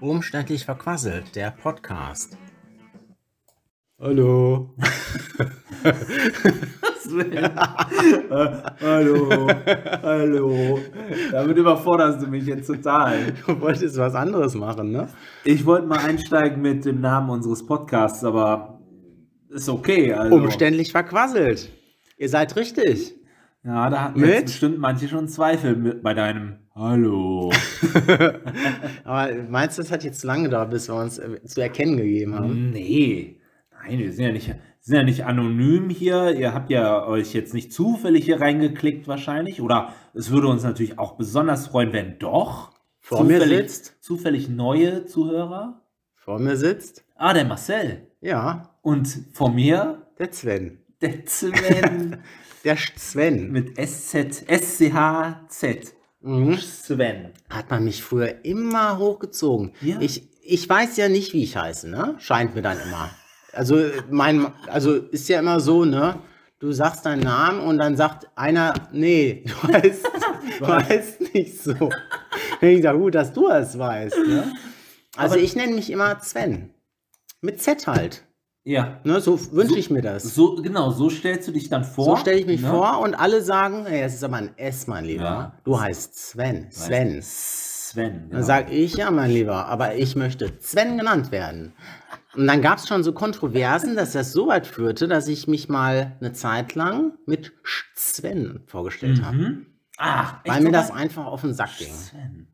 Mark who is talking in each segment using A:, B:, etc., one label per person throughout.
A: Umständlich verquasselt, der Podcast. Hallo.
B: hallo, hallo. Damit überforderst du mich jetzt total.
A: Du wolltest was anderes machen, ne?
B: Ich wollte mal einsteigen mit dem Namen unseres Podcasts, aber ist okay. Also.
A: Umständlich verquasselt. Ihr seid richtig.
B: Ja, da hatten jetzt bestimmt manche schon Zweifel mit bei deinem Hallo.
A: Aber meinst du, das hat jetzt zu lange gedauert, bis wir uns äh, zu erkennen gegeben haben?
B: nee. Nein, wir sind ja nicht, sind ja nicht anonym hier. Ihr habt ja euch jetzt nicht zufällig hier reingeklickt wahrscheinlich. Oder es würde uns natürlich auch besonders freuen, wenn doch.
A: Vor mir
B: zufällig,
A: sitzt?
B: Zufällig neue Zuhörer.
A: Vor mir sitzt?
B: Ah, der Marcel.
A: Ja,
B: Und vor mir
A: der Sven.
B: der Sven
A: Der Sven.
B: mit SZ, SCHZ.
A: Mhm.
B: Sven.
A: Hat man mich früher immer hochgezogen.
B: Ja.
A: Ich, ich weiß ja nicht, wie ich heiße, ne? Scheint mir dann immer. Also, mein, also ist ja immer so, ne? Du sagst deinen Namen und dann sagt einer, nee, du heißt, du heißt nicht so. Ich sage, gut, dass du es weißt, ne? Also
B: Aber-
A: ich nenne mich immer Sven. Mit Z halt.
B: Ja.
A: Ne? So wünsche ich mir das.
B: So, genau, so stellst du dich dann vor.
A: So stelle ich mich
B: ne?
A: vor und alle sagen, hey, es ist aber ein S, mein Lieber.
B: Ja.
A: Du heißt Sven. Sven.
B: Sven.
A: Dann
B: Genau.
A: sag ich, ja, mein Lieber, aber ich möchte Sven genannt werden. Und dann gab es schon so Kontroversen, dass das so weit führte, dass ich mich mal eine Zeit lang mit Sven vorgestellt habe.
B: Mhm. Ach, echt
A: Weil mir
B: so
A: das einfach auf den Sack ging.
B: Sven.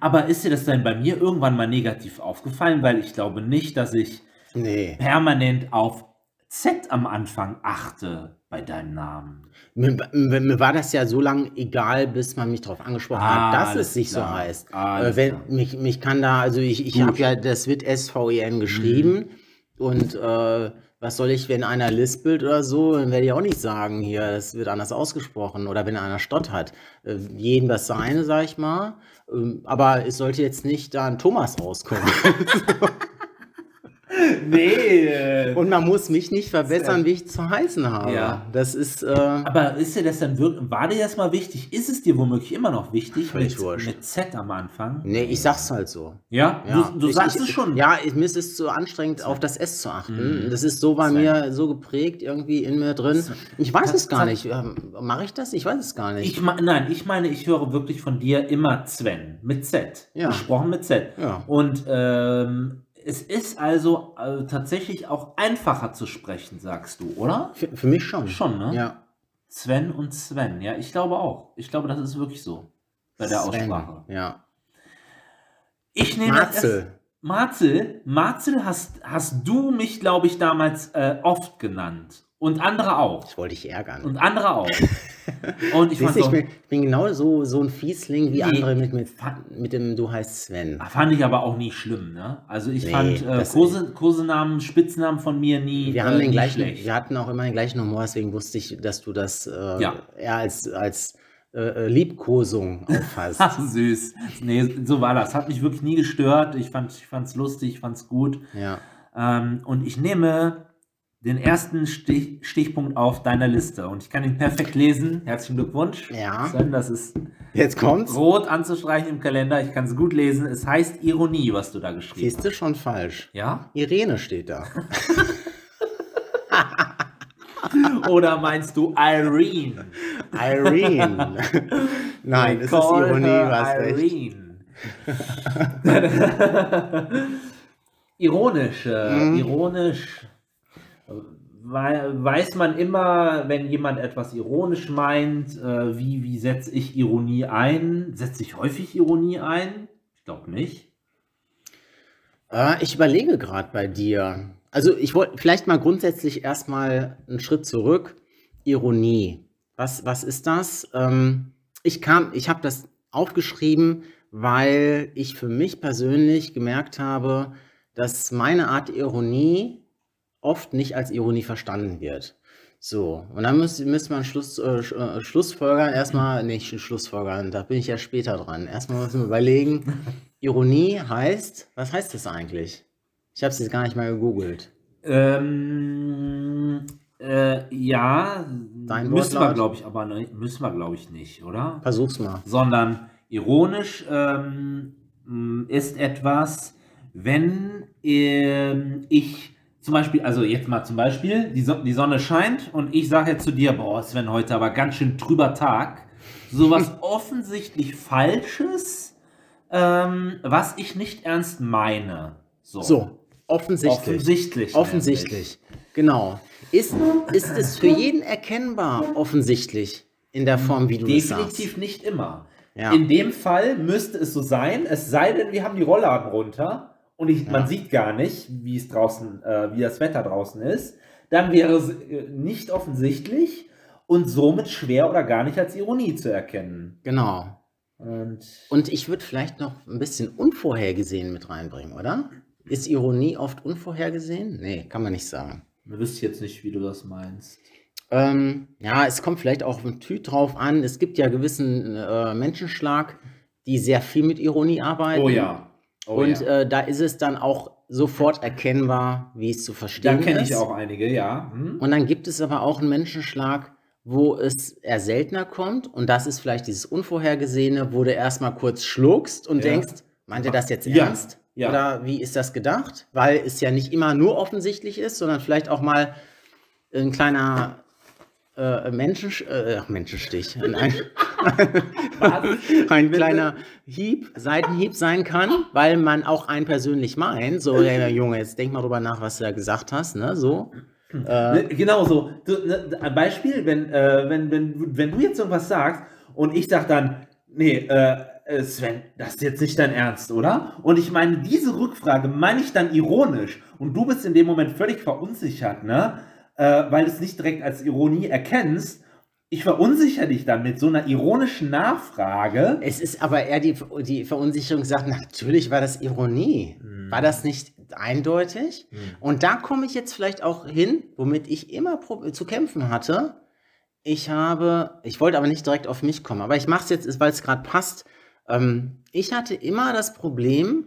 B: Aber ist dir das dann bei mir irgendwann mal negativ aufgefallen? Weil ich glaube nicht, dass ich
A: Nee.
B: permanent auf Z am Anfang achte bei deinem Namen.
A: Mir, mir, mir war das ja so lange egal, bis man mich darauf angesprochen
B: Ah,
A: hat, dass
B: alles
A: es sich
B: klar.
A: so heißt.
B: Alles
A: Äh, wenn,
B: klar.
A: mich, mich kann da, also ich, ich habe ja, das wird SVEN geschrieben und äh, was soll ich, wenn einer lispelt oder so, dann werde ich auch nicht sagen, hier, das wird anders ausgesprochen oder wenn einer Stott hat. Äh, jedem das seine, sag ich mal. Ähm, aber es sollte jetzt nicht da ein Thomas rauskommen.
B: Nee.
A: und man muss mich nicht verbessern, wie ich zu heißen habe.
B: Ja.
A: Das ist, äh,
B: Aber ist dir das dann wirklich, war dir das mal wichtig? Ist es dir womöglich immer noch wichtig mit, mit Z am Anfang?
A: nee, ich sag's halt so.
B: Ja,
A: Ja,
B: du, du
A: ich-
B: sagst
A: ich,
B: es schon.
A: Ja, ich, mir ist es zu anstrengend, auf das S zu achten.
B: Mhm.
A: Das ist so bei
B: Sven.
A: mir so geprägt irgendwie in mir drin. Ich weiß es gar nicht. Ähm, Mache ich das? Ich weiß es gar nicht.
B: Ich nein, ich meine, ich höre wirklich von dir immer Sven mit Z.
A: Ja.
B: Gesprochen mit Z.
A: Ja.
B: Und ähm, es ist also äh, tatsächlich auch einfacher zu sprechen, sagst du, oder?
A: für, für mich schon.
B: Schon, ne?
A: Ja.
B: Sven und Sven. Ja, ich glaube auch. Ich glaube, das ist wirklich so. Bei der
A: Sven,
B: Aussprache.
A: Ja.
B: Ich nehme
A: Marzel.
B: Marzel, Marzel hast, hast du mich, glaube ich, damals äh, oft genannt. Und andere auch.
A: Ich wollte dich ärgern.
B: Und andere auch. Und ich
A: Siehst ich bin, ich bin genau so, so ein Fiesling wie
B: Nee.
A: andere mit, mit, mit dem Du heißt Sven.
B: fand ich aber auch nie schlimm, ne? Also ich
A: Nee,
B: fand äh, Kose, Kosenamen, Spitznamen von mir nie.
A: Wir
B: äh,
A: haben den
B: nie
A: gleichen,
B: schlecht.
A: wir hatten auch immer den gleichen Humor, deswegen wusste ich, dass du das äh,
B: Ja.
A: eher als, als äh, äh, Liebkosung auffasst.
B: Ach, süß. Nee, so war das. Hat mich wirklich nie gestört. Ich fand es fand's lustig, ich fand es gut.
A: ja.
B: Ähm, und ich nehme den ersten Stich, Stichpunkt auf deiner Liste. Und ich kann ihn perfekt lesen. Herzlichen Glückwunsch.
A: Ja.
B: Sven, Das ist
A: Jetzt kommt's.
B: rot anzustreichen im Kalender. Ich kann es gut lesen. Es heißt Ironie, was du da geschrieben
A: Siehst du schon falsch.
B: hast. Ja?
A: Irene steht da.
B: Oder meinst du Irene?
A: Irene. Nein, es ist Ironie, was.
B: Irene. Ironisch, äh,
A: Mhm.
B: ironisch. Wei- Weiß man immer, wenn jemand etwas ironisch meint, äh, wie, wie setze ich Ironie ein? Setze ich häufig Ironie ein? Ich glaube nicht.
A: Äh, ich überlege gerade bei dir. Also ich wollte vielleicht mal grundsätzlich erstmal einen Schritt zurück. Ironie. Was, was ist das? Ähm, ich kam, ich habe das aufgeschrieben, weil ich für mich persönlich gemerkt habe, dass meine Art Ironie oft nicht als Ironie verstanden wird. So, und dann müsste müsste man Schluss, äh, äh, Schlussfolgern, erstmal, nicht Schlussfolgern, da bin ich ja später dran. Erstmal müssen wir überlegen, Ironie heißt, was heißt das eigentlich? Ich habe es jetzt gar nicht mal gegoogelt.
B: Ähm, äh, ja,
A: dein
B: Müssen wir, glaube ich, aber ne, müssen wir, glaube ich, nicht, oder?
A: Versuch's mal.
B: Sondern ironisch ähm, ist etwas, wenn ähm, ich zum Beispiel, also jetzt mal zum Beispiel, die, Son die Sonne scheint und ich sage jetzt zu dir, boah, Sven, heute aber ganz schön trüber Tag. Sowas offensichtlich Falsches, ähm, was ich nicht ernst meine. So,
A: So, offensichtlich.
B: offensichtlich.
A: Offensichtlich. Genau. Ist, ist es für jeden erkennbar offensichtlich in der Form, wie du
B: nämlich.
A: es sagst?
B: Definitiv nicht immer.
A: Ja.
B: In dem Fall müsste es so sein, es sei denn, wir haben die Rollladen runter und ich,
A: Ja.
B: man sieht gar nicht, wie es draußen, äh, wie das Wetter draußen ist. Dann wäre es äh, nicht offensichtlich und somit schwer oder gar nicht als Ironie zu erkennen.
A: Genau.
B: Und
A: Und ich würde vielleicht noch ein bisschen unvorhergesehen mit reinbringen, oder? Ist Ironie oft unvorhergesehen? Nee, kann man nicht sagen.
B: ich wüsste jetzt nicht, wie du das meinst.
A: Ähm, ja, es kommt vielleicht auch auf den Typ drauf an. Es gibt ja gewissen äh, Menschenschlag, die sehr viel mit Ironie arbeiten.
B: Oh ja. Oh
A: Und
B: ja.
A: äh, da ist es dann auch sofort erkennbar, wie es zu verstehen
B: da kenne
A: ist.
B: ich auch einige, ja. Hm?
A: Und dann gibt es aber auch einen Menschenschlag, wo es eher seltener kommt. Und das ist vielleicht dieses Unvorhergesehene, wo du erstmal kurz schluckst und
B: Ja.
A: denkst, meint ihr das jetzt
B: Ja.
A: ernst?
B: Ja.
A: Oder wie ist das gedacht? Weil es ja nicht immer nur offensichtlich ist, sondern vielleicht auch mal ein kleiner äh, Menschensch äh, Menschenstich. Ein, ein, ein kleiner Hieb, Seitenhieb sein kann, weil man auch einen persönlich meint. So, ja, Junge, jetzt denk mal drüber nach, was du da gesagt hast, ne? So. Äh,
B: Ne, Genau so. Du, ne, ein Beispiel, wenn, äh, wenn, wenn, wenn du jetzt irgendwas sagst und ich sag dann, nee, äh, äh, Sven, das ist jetzt nicht dein Ernst, oder? Und ich meine, diese Rückfrage meine ich dann ironisch und du bist in dem Moment völlig verunsichert, ne? Äh, weil du es nicht direkt als Ironie erkennst. Ich verunsichere dich dann mit so einer ironischen Nachfrage.
A: Es ist aber eher die, die Verunsicherung sagt, natürlich war das Ironie.
B: Hm.
A: War das nicht eindeutig? Und da komme ich jetzt vielleicht auch hin, womit ich immer zu kämpfen hatte. Ich habe, ich wollte aber nicht direkt auf mich kommen, aber ich mache es jetzt, weil es gerade passt. Ähm, ich hatte immer das Problem,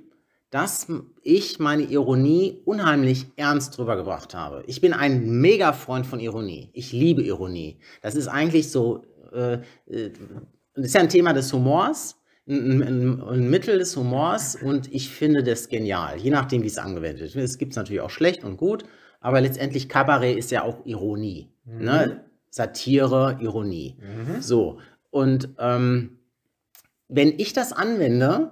A: dass ich meine Ironie unheimlich ernst drüber gebracht habe. Ich bin ein Mega-Freund von Ironie. Ich liebe Ironie. Das ist eigentlich so, äh, äh, das ist ja ein Thema des Humors, ein, ein, ein Mittel des Humors und ich finde das genial, je nachdem, wie es angewendet wird. Es gibt es natürlich auch schlecht und gut, aber letztendlich Kabarett ist ja auch Ironie. Ne? Satire, Ironie. So, und ähm, wenn ich das anwende,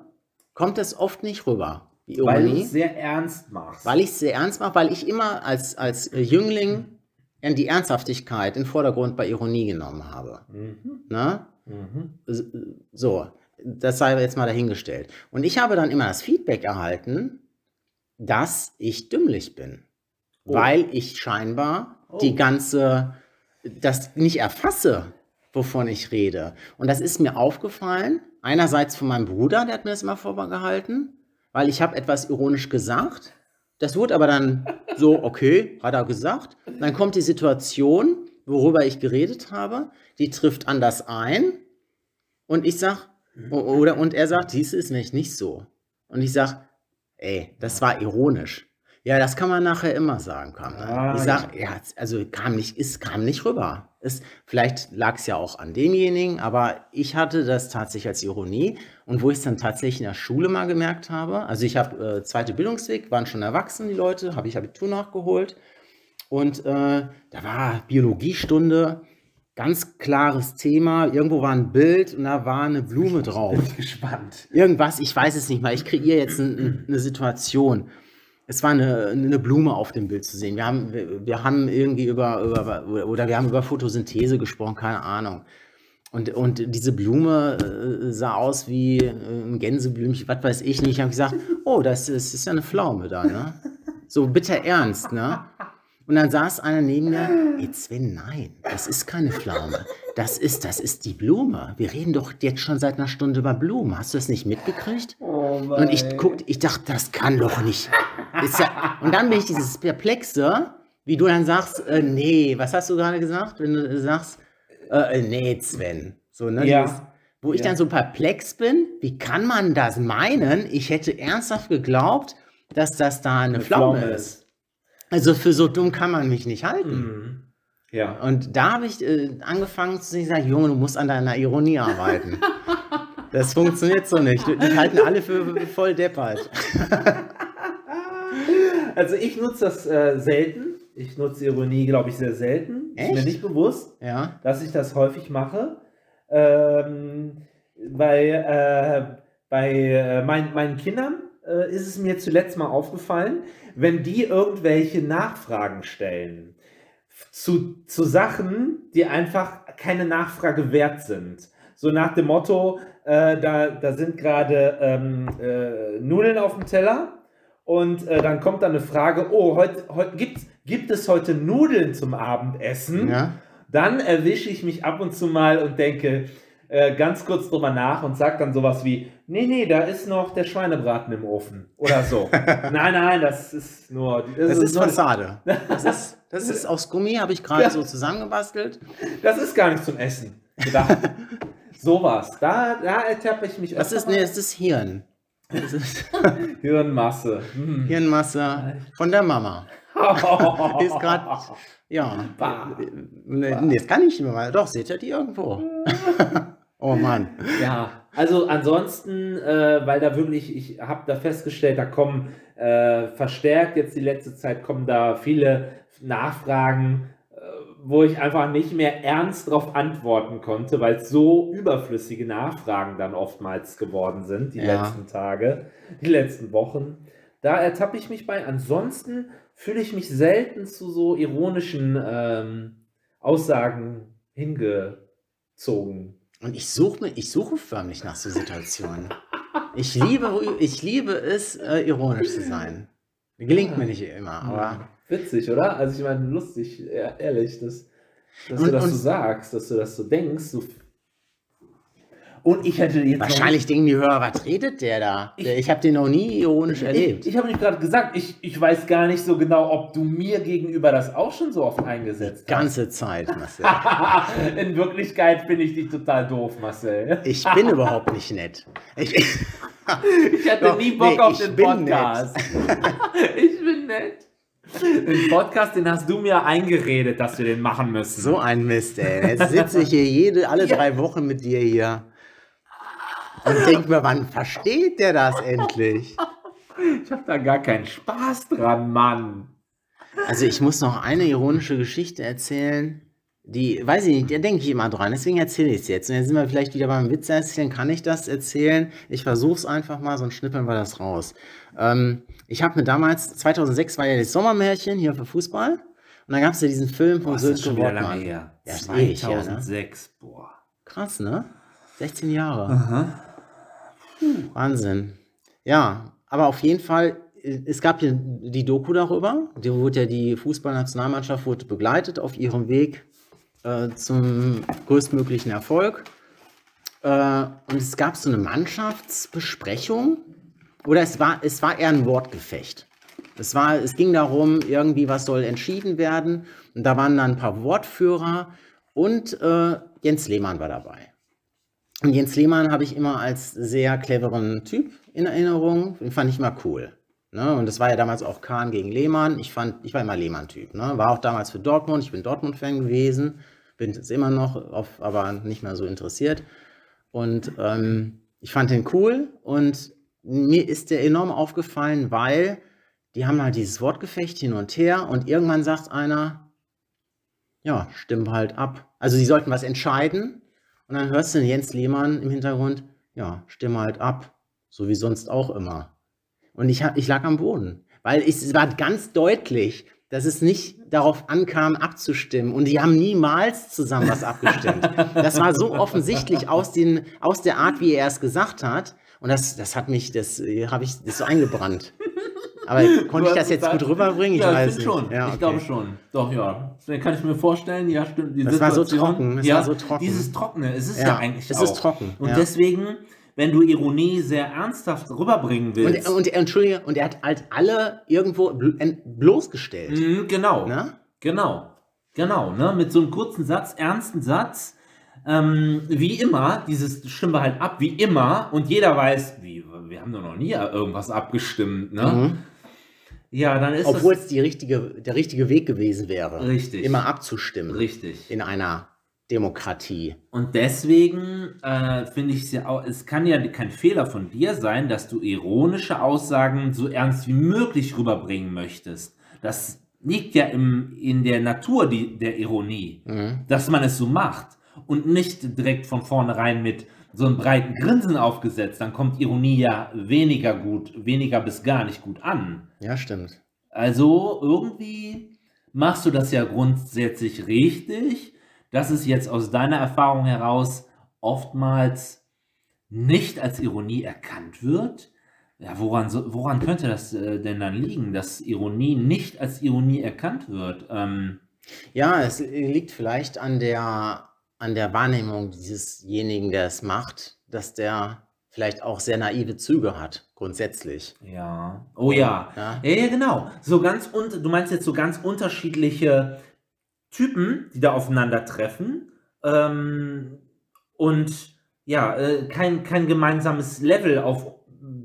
A: kommt es oft nicht rüber. Die
B: Weil du
A: Ironie.
B: es sehr ernst machst.
A: Weil ich es sehr ernst mache, weil ich immer als, als Jüngling in die Ernsthaftigkeit in den Vordergrund bei Ironie genommen habe.
B: Mhm.
A: Ne?
B: Mhm.
A: So, das sei jetzt mal dahingestellt. Und ich habe dann immer das Feedback erhalten, dass ich dümmlich bin.
B: Oh.
A: Weil ich scheinbar
B: Oh.
A: die ganze, das nicht erfasse, wovon ich rede. Und das ist mir aufgefallen, einerseits von meinem Bruder, der hat mir das immer vorgehalten, weil ich habe etwas ironisch gesagt. Das wurde aber dann so, okay, hat er gesagt. Dann kommt die Situation, worüber ich geredet habe, die trifft anders ein. Und ich sag, o- oder, und er sagt, dies ist nämlich nicht so. Und ich sag, ey, das war ironisch. Ja, das kann man nachher immer sagen, kam dann.
B: Ah,
A: ich sag, ja. also kam nicht, es kam nicht rüber. Es, vielleicht lag es ja auch an demjenigen, aber ich hatte das tatsächlich als Ironie. Und wo ich es dann tatsächlich in der Schule mal gemerkt habe, also ich habe äh, zweite Bildungsweg, waren schon erwachsen die Leute, habe ich Abitur nachgeholt. Und äh, da war Biologiestunde, ganz klares Thema. Irgendwo war ein Bild und da war eine Blume drauf.
B: Bin ich gespannt.
A: Irgendwas, ich weiß es nicht mal. Ich kreiere jetzt ein, eine Situation. Es war eine, eine Blume auf dem Bild zu sehen. Wir haben, wir, wir haben irgendwie über, über, oder wir haben über Photosynthese gesprochen, keine Ahnung. Und, und diese Blume äh, sah aus wie äh, ein Gänseblümchen, was weiß ich nicht. Ich habe gesagt, oh, das ist, ist ja eine Pflaume da, ne? So bitter ernst, ne? Und dann saß einer neben mir, hey Sven, nein, das ist keine Pflaume. Das ist, das ist die Blume. Wir reden doch jetzt schon seit einer Stunde über Blumen. Hast du das nicht mitgekriegt?
B: Oh
A: Und ich guckte, ich dachte, das kann doch nicht. Ist ja, und dann bin ich dieses Perplexe, wie du dann sagst, äh, nee, was hast du gerade gesagt? Wenn du sagst, äh, nee, Sven. So, ne?
B: Ja.
A: Dieses, wo ich
B: Ja.
A: dann so perplex bin, wie kann man das meinen? Ich hätte ernsthaft geglaubt, dass das da eine, Pflaume, ist. Also für so dumm kann man mich nicht halten.
B: Mhm. Ja.
A: Und da habe ich äh, angefangen zu sagen, Junge, du musst an deiner Ironie arbeiten. Das funktioniert so nicht. Die halten alle für voll deppert.
B: Also ich nutze das äh, selten. Ich nutze Ironie, glaube ich, sehr selten. Ist mir
A: Echt?
B: nicht bewusst,
A: Ja.
B: dass ich das häufig mache. Ähm, bei äh, bei äh, mein, meinen Kindern äh, ist es mir zuletzt mal aufgefallen, wenn die irgendwelche Nachfragen stellen zu, zu Sachen, die einfach keine Nachfrage wert sind. So nach dem Motto, äh, da, da sind gerade ähm, äh, Nudeln auf dem Teller und äh, dann kommt dann eine Frage, oh, heute, heute gibt, gibt es heute Nudeln zum Abendessen?
A: ja.
B: Dann erwische ich mich ab und zu mal und denke äh, ganz kurz drüber nach und sage dann sowas wie, nee, nee, da ist noch der Schweinebraten im Ofen oder so. nein, nein, das ist nur...
A: Das ist
B: nur,
A: Fassade. Das ist, das ist aus Gummi, habe ich gerade
B: Ja.
A: so zusammengebastelt.
B: Das ist gar nicht zum Essen gedacht. Sowas, da, da ertappe ich mich
A: Das ist, nee, das ist Hirn. Das ist
B: mal. Hirnmasse. Hm.
A: Hirnmasse von der Mama. Ist gerade, ja.
B: Bah.
A: Nee, nee, das kann ich nicht mehr. Doch, seht ihr die irgendwo? oh Mann.
B: Ja, also ansonsten, äh, weil da wirklich, ich habe da festgestellt, da kommen äh, verstärkt jetzt die letzte Zeit kommen da viele Nachfragen, wo ich einfach nicht mehr ernst darauf antworten konnte, weil es so überflüssige Nachfragen dann oftmals geworden sind, die
A: Ja.
B: letzten Tage, die letzten Wochen. Da ertappe ich mich bei. Ansonsten fühle ich mich selten zu so ironischen ähm, Aussagen hingezogen.
A: Und ich suche ich suche förmlich nach so Situationen. Ich liebe, ich liebe es, äh, ironisch zu sein. Gelingt mir nicht immer, aber
B: Witzig, oder? Also ich meine, lustig, ehrlich, dass, dass du
A: Und-
B: das
A: und-
B: so sagst, dass du das so denkst. So und ich hätte jetzt
A: wahrscheinlich denken die Hörer, was redet der da?
B: Ich-
A: Ich habe den noch nie ironisch erlebt.
B: ich, ich habe nicht gerade gesagt, ich, ich weiß gar nicht so genau, ob du mir gegenüber das auch schon so oft eingesetzt
A: Ganze Zeit, Marcel.
B: hast. In Wirklichkeit finde ich dich total doof, Marcel.
A: Ich bin überhaupt nicht nett. Ich,
B: Ich hatte
A: Doch,
B: nie Bock
A: nee,
B: auf den
A: bin
B: Podcast. ich bin nett. Den Podcast, den hast du mir eingeredet, dass wir den machen müssen.
A: so ein Mist, ey. Jetzt sitze ich hier jede, alle
B: Ja.
A: drei Wochen mit dir hier. Und denk mir, wann versteht der das endlich?
B: Ich habe da gar keinen Spaß dran, Mann.
A: Also ich muss noch eine ironische Geschichte erzählen. Die, weiß ich nicht, da denke ich immer dran. Deswegen erzähle ich es jetzt. Und jetzt sind wir vielleicht wieder beim Witz erzählen. Kann ich das erzählen? Ich versuche es einfach mal, sonst schnippeln wir das raus. Ähm, ich habe mir damals, 2006 war ja das Sommermärchen hier für Fußball. Und dann gab es ja diesen Film von Sönke Wortmann. Ja, ist ewig her, ne?
B: 2006, boah.
A: Krass, ne? 16 Jahre.
B: Aha.
A: Wahnsinn. Ja, aber auf jeden Fall, äh, es gab hier die Doku darüber. Die wurde ja die Fußballnationalmannschaft wurde begleitet auf ihrem Weg äh, zum größtmöglichen Erfolg. Äh, und es gab so eine Mannschaftsbesprechung. Oder es war, es war eher ein Wortgefecht. Es, war, es ging darum, irgendwie, was soll entschieden werden. Und da waren dann ein paar Wortführer und äh, Jens Lehmann war dabei. Und Jens Lehmann habe ich immer als sehr cleveren Typ in Erinnerung. Den fand ich immer cool. Ne? Und das war ja damals auch Kahn gegen Lehmann. Ich, fand, ich war immer Lehmann-Typ. Ne? War auch damals für Dortmund. Ich bin Dortmund-Fan gewesen. Bin es immer noch, auf, aber nicht mehr so interessiert. Und ähm, ich fand den cool. Und mir ist der enorm aufgefallen, weil die haben halt dieses Wortgefecht hin und her. Und irgendwann sagt einer, ja, stimmen halt ab. Also sie sollten was entscheiden. Und dann hörst du den Jens Lehmann im Hintergrund, ja, stimme halt ab, so wie sonst auch immer. Und ich, ich lag am Boden, weil ich, es war ganz deutlich, dass es nicht darauf ankam, abzustimmen. Und die haben niemals zusammen was abgestimmt. Das war so offensichtlich aus, den, aus der Art, wie er es gesagt hat. Und das, das hat mich, das äh, habe ich das so eingebrannt. Aber konnte ich das jetzt gut rüberbringen? Ich
B: ja,
A: weiß
B: ich schon.
A: Ja,
B: Ich
A: okay.
B: glaube schon. Doch, ja. Das kann ich mir vorstellen. Ja, stimmt. Die
A: Das war so
B: Situation-
A: trocken, es
B: ja,
A: war so trocken.
B: Dieses Trockene. Es ist ja,
A: Ja,
B: eigentlich
A: es
B: auch.
A: ist trocken,
B: Und
A: ja.
B: deswegen, wenn du Ironie sehr ernsthaft rüberbringen
A: Und,
B: willst.
A: und, Entschuldige, und er hat halt alle irgendwo bloßgestellt.
B: Mhm, genau.
A: Ne?
B: Genau. Genau. Ne? Mit so einem kurzen Satz, ernsten Satz. Ähm, wie immer, dieses stimmen wir halt ab, wie immer. Und jeder weiß, wie, wir haben doch noch nie irgendwas abgestimmt. Ne?
A: Mhm.
B: Ja, dann ist
A: Obwohl es die richtige, der richtige Weg gewesen wäre,
B: richtig.
A: immer abzustimmen
B: richtig.
A: in einer Demokratie.
B: Und deswegen äh, finde ich es ja auch, es kann ja kein Fehler von dir sein, dass du ironische Aussagen so ernst wie möglich rüberbringen möchtest. Das liegt ja im, in der Natur die, der Ironie,
A: Mhm.
B: dass man es so macht und nicht direkt von vornherein mit so einem breiten Grinsen aufgesetzt. Dann kommt Ironie ja weniger gut, weniger bis gar nicht gut an.
A: Ja, stimmt.
B: Also irgendwie machst du das ja grundsätzlich richtig, dass es jetzt aus deiner Erfahrung heraus oftmals nicht als Ironie erkannt wird. Ja, woran, woran könnte das äh, denn dann liegen, dass Ironie nicht als Ironie erkannt wird? Ähm,
A: Ja, es liegt vielleicht an der, an der Wahrnehmung diesesjenigen, der es macht, dass der vielleicht auch sehr naive Züge hat, grundsätzlich.
B: ja. Oh ja.
A: Ja,
B: Ja, ja, genau. So ganz und du meinst jetzt so ganz unterschiedliche Typen, die da aufeinandertreffen ähm, und ja, äh, kein, kein gemeinsames Level auf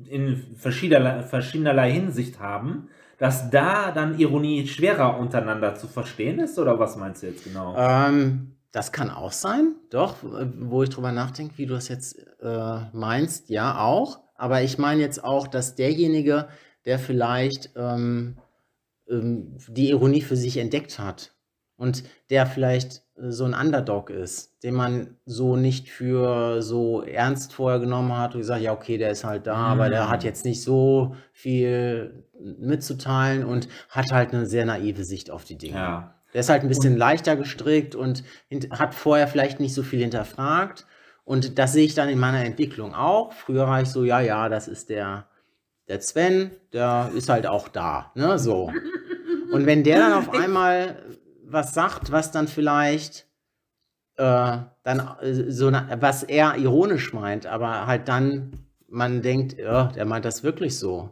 B: in verschiedenerlei, verschiedenerlei Hinsicht haben, dass da dann Ironie schwerer untereinander zu verstehen ist oder was meinst du jetzt genau?
A: ähm, das kann auch sein, doch, wo ich drüber nachdenke, wie du das jetzt äh, meinst, ja auch. Aber ich meine jetzt auch, dass derjenige, der vielleicht ähm, ähm, die Ironie für sich entdeckt hat und der vielleicht äh, so ein Underdog ist, den man so nicht für so ernst vorher genommen hat und gesagt, ja, okay, der ist halt da, aber der hat
B: Mm.
A: jetzt nicht so viel mitzuteilen und hat halt eine sehr naive Sicht auf die Dinge.
B: ja.
A: Der ist halt ein bisschen leichter gestrickt und hat vorher vielleicht nicht so viel hinterfragt. Und das sehe ich dann in meiner Entwicklung auch. Früher war ich so, ja, ja, das ist der, der Sven, der ist halt auch da, ne, so. Und wenn der dann auf einmal was sagt, was dann vielleicht äh, dann äh, so, was er ironisch meint, aber halt dann man denkt, ja, der meint das wirklich so.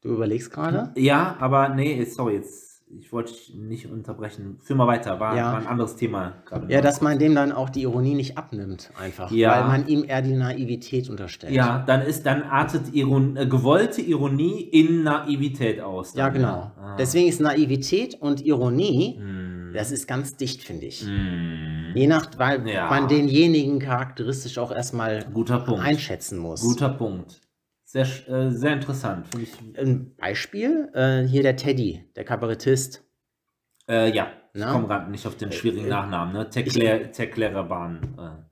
A: Du überlegst gerade?
B: Ja, aber nee, sorry, jetzt ich wollte dich nicht unterbrechen. Führ mal weiter, war,
A: Ja.
B: war ein anderes Thema gerade.
A: Ja, dass man dem dann auch die Ironie nicht abnimmt, einfach.
B: Ja.
A: Weil man ihm eher die Naivität unterstellt.
B: Ja, dann ist, dann artet Iron, äh, gewollte Ironie in Naivität aus.
A: Ja,
B: dann,
A: genau.
B: Ah.
A: Deswegen ist Naivität und Ironie,
B: Hm.
A: das ist ganz dicht, finde ich.
B: Hm.
A: Je nach, weil
B: Ja.
A: man denjenigen charakteristisch auch erstmal
B: Guter Punkt.
A: einschätzen muss.
B: Guter Punkt. Sehr, äh, sehr interessant. Finde ich.
A: Ein Beispiel, äh, hier der Teddy, der Kabarettist.
B: Äh, ja, ich
A: Na?
B: komme gerade nicht auf den schwierigen
A: Äh,
B: Nachnamen. Ne? Tekler, Teklererbahn. Äh.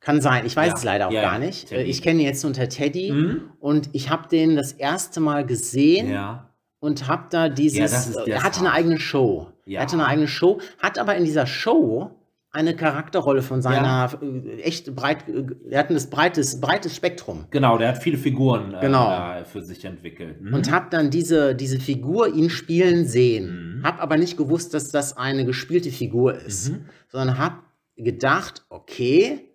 A: Kann sein, ich weiß
B: Ja,
A: es leider auch
B: ja,
A: gar nicht.
B: Teddy.
A: Äh, Ich kenne ihn jetzt unter Teddy
B: Hm?
A: und ich habe den das erste Mal gesehen
B: Ja.
A: und habe da dieses, er hatte eine eigene Show. Er hatte eine eigene Show, hat aber in dieser Show eine Charakterrolle von seiner äh, echt breit, äh, er hat ein breites, breites Spektrum.
B: Genau, der hat viele Figuren äh,
A: Genau.
B: da für sich entwickelt. Hm?
A: Und habe dann diese, diese Figur ihn spielen sehen.
B: Mhm.
A: Hab aber nicht gewusst, dass das eine gespielte Figur ist.
B: Mhm.
A: Sondern hab gedacht, okay,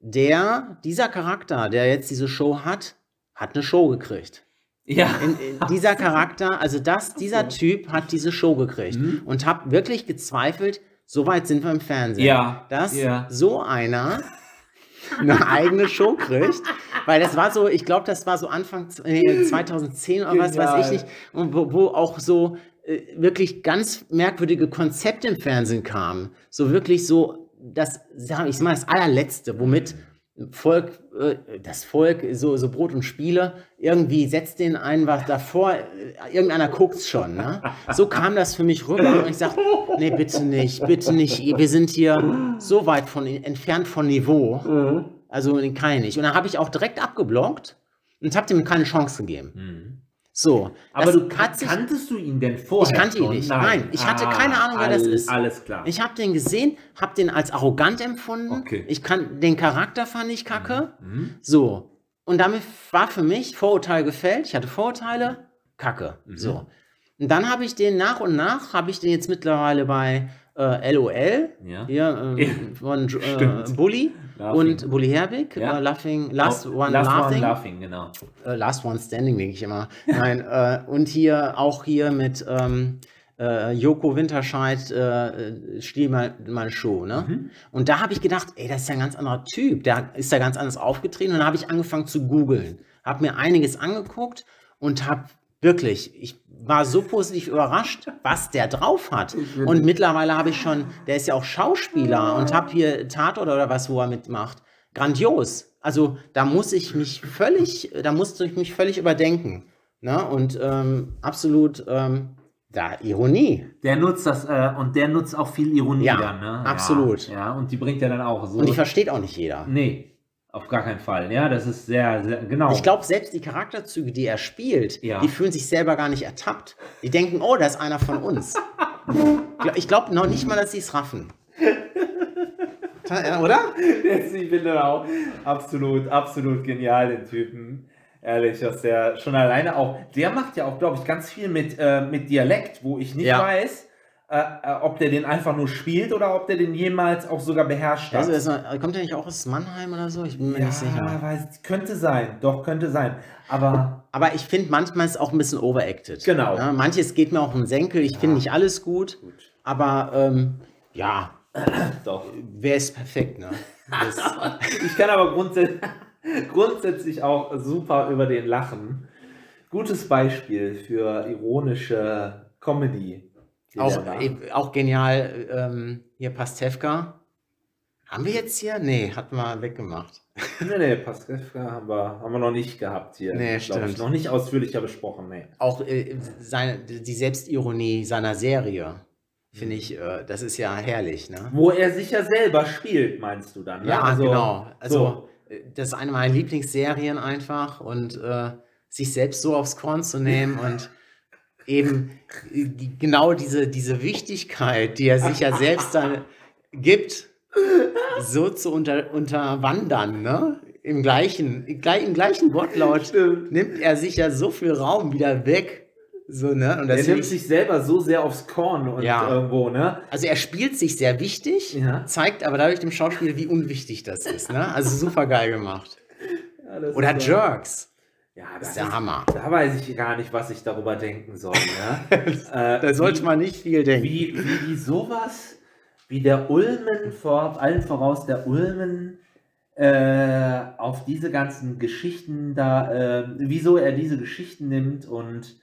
A: der, dieser Charakter, der jetzt diese Show hat, hat eine Show gekriegt.
B: Ja.
A: In, in dieser Charakter, also das, dieser Typ hat diese Show gekriegt.
B: Mhm.
A: Und hab wirklich gezweifelt, so weit sind wir im Fernsehen.
B: Ja,
A: Dass
B: ja.
A: so einer eine eigene Show kriegt. Weil das war so, ich glaube, das war so Anfang z- äh, 2010 oder was weiß ich nicht, und wo, wo auch so äh, wirklich ganz merkwürdige Konzepte im Fernsehen kamen. So wirklich so, das, sag ich mal, das allerletzte, womit Volk, äh, das Volk, so, so Brot und Spiele, irgendwie setzt den einen was davor, äh, irgendeiner guckt's schon, ne? So kam das für mich rüber und ich sag, nee, bitte nicht, bitte nicht, wir sind hier so weit von, entfernt von Niveau, also den kann ich nicht. Und dann habe ich auch direkt abgeblockt und habe dem keine Chance gegeben.
B: Hm.
A: So,
B: Aber
A: das
B: du kan
A: hat sich,
B: kanntest du ihn denn vorher?
A: Ich kannte ihn nicht. Nein, ich hatte keine Ahnung, wer das
B: all-
A: ist.
B: Alles klar.
A: ich habe den gesehen, habe den als arrogant empfunden.
B: Okay.
A: Ich kann, den Charakter fand ich kacke.
B: Mhm.
A: So. Und damit war für mich Vorurteil gefällt. Ich hatte Vorurteile, Kacke.
B: Mhm.
A: So. Und dann habe ich den nach und nach, habe ich den jetzt mittlerweile bei äh, LOL,
B: Ja.
A: hier äh, von äh. Bully
B: Laughing.
A: und Bully Herbig,
B: Ja.
A: äh, Laughing, Last One
B: Last
A: Laughing.
B: One Laughing, genau.
A: Äh, Last One Standing, denke ich immer. Nein, äh, und hier auch hier mit ähm, äh, Joko Winterscheid, äh, Stiel mal, mal Show, ne?
B: Mhm.
A: Und da habe ich gedacht, ey, das ist ja ein ganz anderer Typ. Der ist ja ganz anders aufgetreten. Und dann habe ich angefangen zu googeln. Habe mir einiges angeguckt und habe Wirklich. Ich war so positiv überrascht, was der drauf hat. Und mittlerweile habe ich schon, der ist ja auch Schauspieler und habe hier Tatort oder was, wo er mitmacht. Grandios. Also da muss ich mich völlig, da musste ich mich völlig überdenken. Ne? Und ähm, absolut ähm, da Ironie.
B: Der nutzt das äh, und der nutzt auch viel Ironie
A: Ja,
B: dann, ne?
A: absolut.
B: Ja, ja, und die bringt er dann auch so.
A: Und die versteht auch nicht jeder.
B: nee, auf gar keinen Fall. Ja, das ist sehr, sehr genau.
A: Ich glaube, selbst die Charakterzüge, die er spielt,
B: Ja.
A: die fühlen sich selber gar nicht ertappt. Die denken, oh, da ist einer von uns. Ich glaube noch nicht mal, dass sie es raffen. Oder?
B: ich finde auch absolut, absolut genial, den Typen. Ehrlich, dass der schon alleine auch, der macht ja auch, glaube ich, ganz viel mit, äh, mit Dialekt, wo ich nicht
A: Ja.
B: weiß, äh, äh, ob der den einfach nur spielt oder ob der den jemals auch sogar beherrscht hat.
A: Also, war- kommt er nicht auch aus Mannheim oder so? Ich bin mir
B: ja,
A: nicht sicher.
B: weiß, könnte sein, doch, könnte sein. Aber
A: Aber ich finde, manchmal ist es auch ein bisschen overacted.
B: Genau.
A: Ja, manches geht mir auch den Senkel. Ich finde nicht alles gut.
B: gut,
A: Aber ähm, ja,
B: doch.
A: wer ist perfekt, ne?
B: Ich kann aber grundsätzlich, grundsätzlich auch super über den lachen. Gutes Beispiel für ironische Comedy.
A: Auch, eh- auch genial, ähm, hier Pastewka. Haben wir jetzt hier? Nee, hatten wir weggemacht.
B: Nee, nee, Pastewka haben wir, haben wir noch nicht gehabt hier.
A: Nee,
B: glaub Ich,
A: stimmt.
B: noch nicht ausführlicher besprochen, nee.
A: Auch äh, seine, die Selbstironie seiner Serie, finde
B: Mhm.
A: ich, äh, das ist ja herrlich, ne?
B: Wo er sich ja selber spielt, meinst du dann? Ne?
A: Ja,
B: Also,
A: genau. Also,
B: so.
A: äh, das ist eine meiner Lieblingsserien einfach und äh, sich selbst so aufs Korn zu nehmen und eben äh, genau diese, diese Wichtigkeit, die er sich ja selbst dann gibt, so zu unter, unterwandern, ne? Im gleichen, im gleich- im gleichen Wortlaut
B: Stimmt.
A: nimmt er sich ja so viel Raum wieder weg. So, ne? Und
B: Er nimmt sich selber so sehr aufs Korn und
A: Ja.
B: irgendwo, ne?
A: also er spielt sich sehr wichtig,
B: Ja.
A: zeigt aber dadurch dem Schauspieler, wie unwichtig das ist. Ne? Also super geil gemacht.
B: Ja,
A: Oder Jerks.
B: Ja,
A: Das ist der Hammer.
B: Da weiß ich gar nicht, was ich darüber denken soll. Ne? äh,
A: Da sollte
B: wie-
A: man nicht viel denken.
B: Wie, wie die sowas, wie der Ulmen, vor allen voraus der Ulmen, äh, auf diese ganzen Geschichten da, äh, wieso er diese Geschichten nimmt und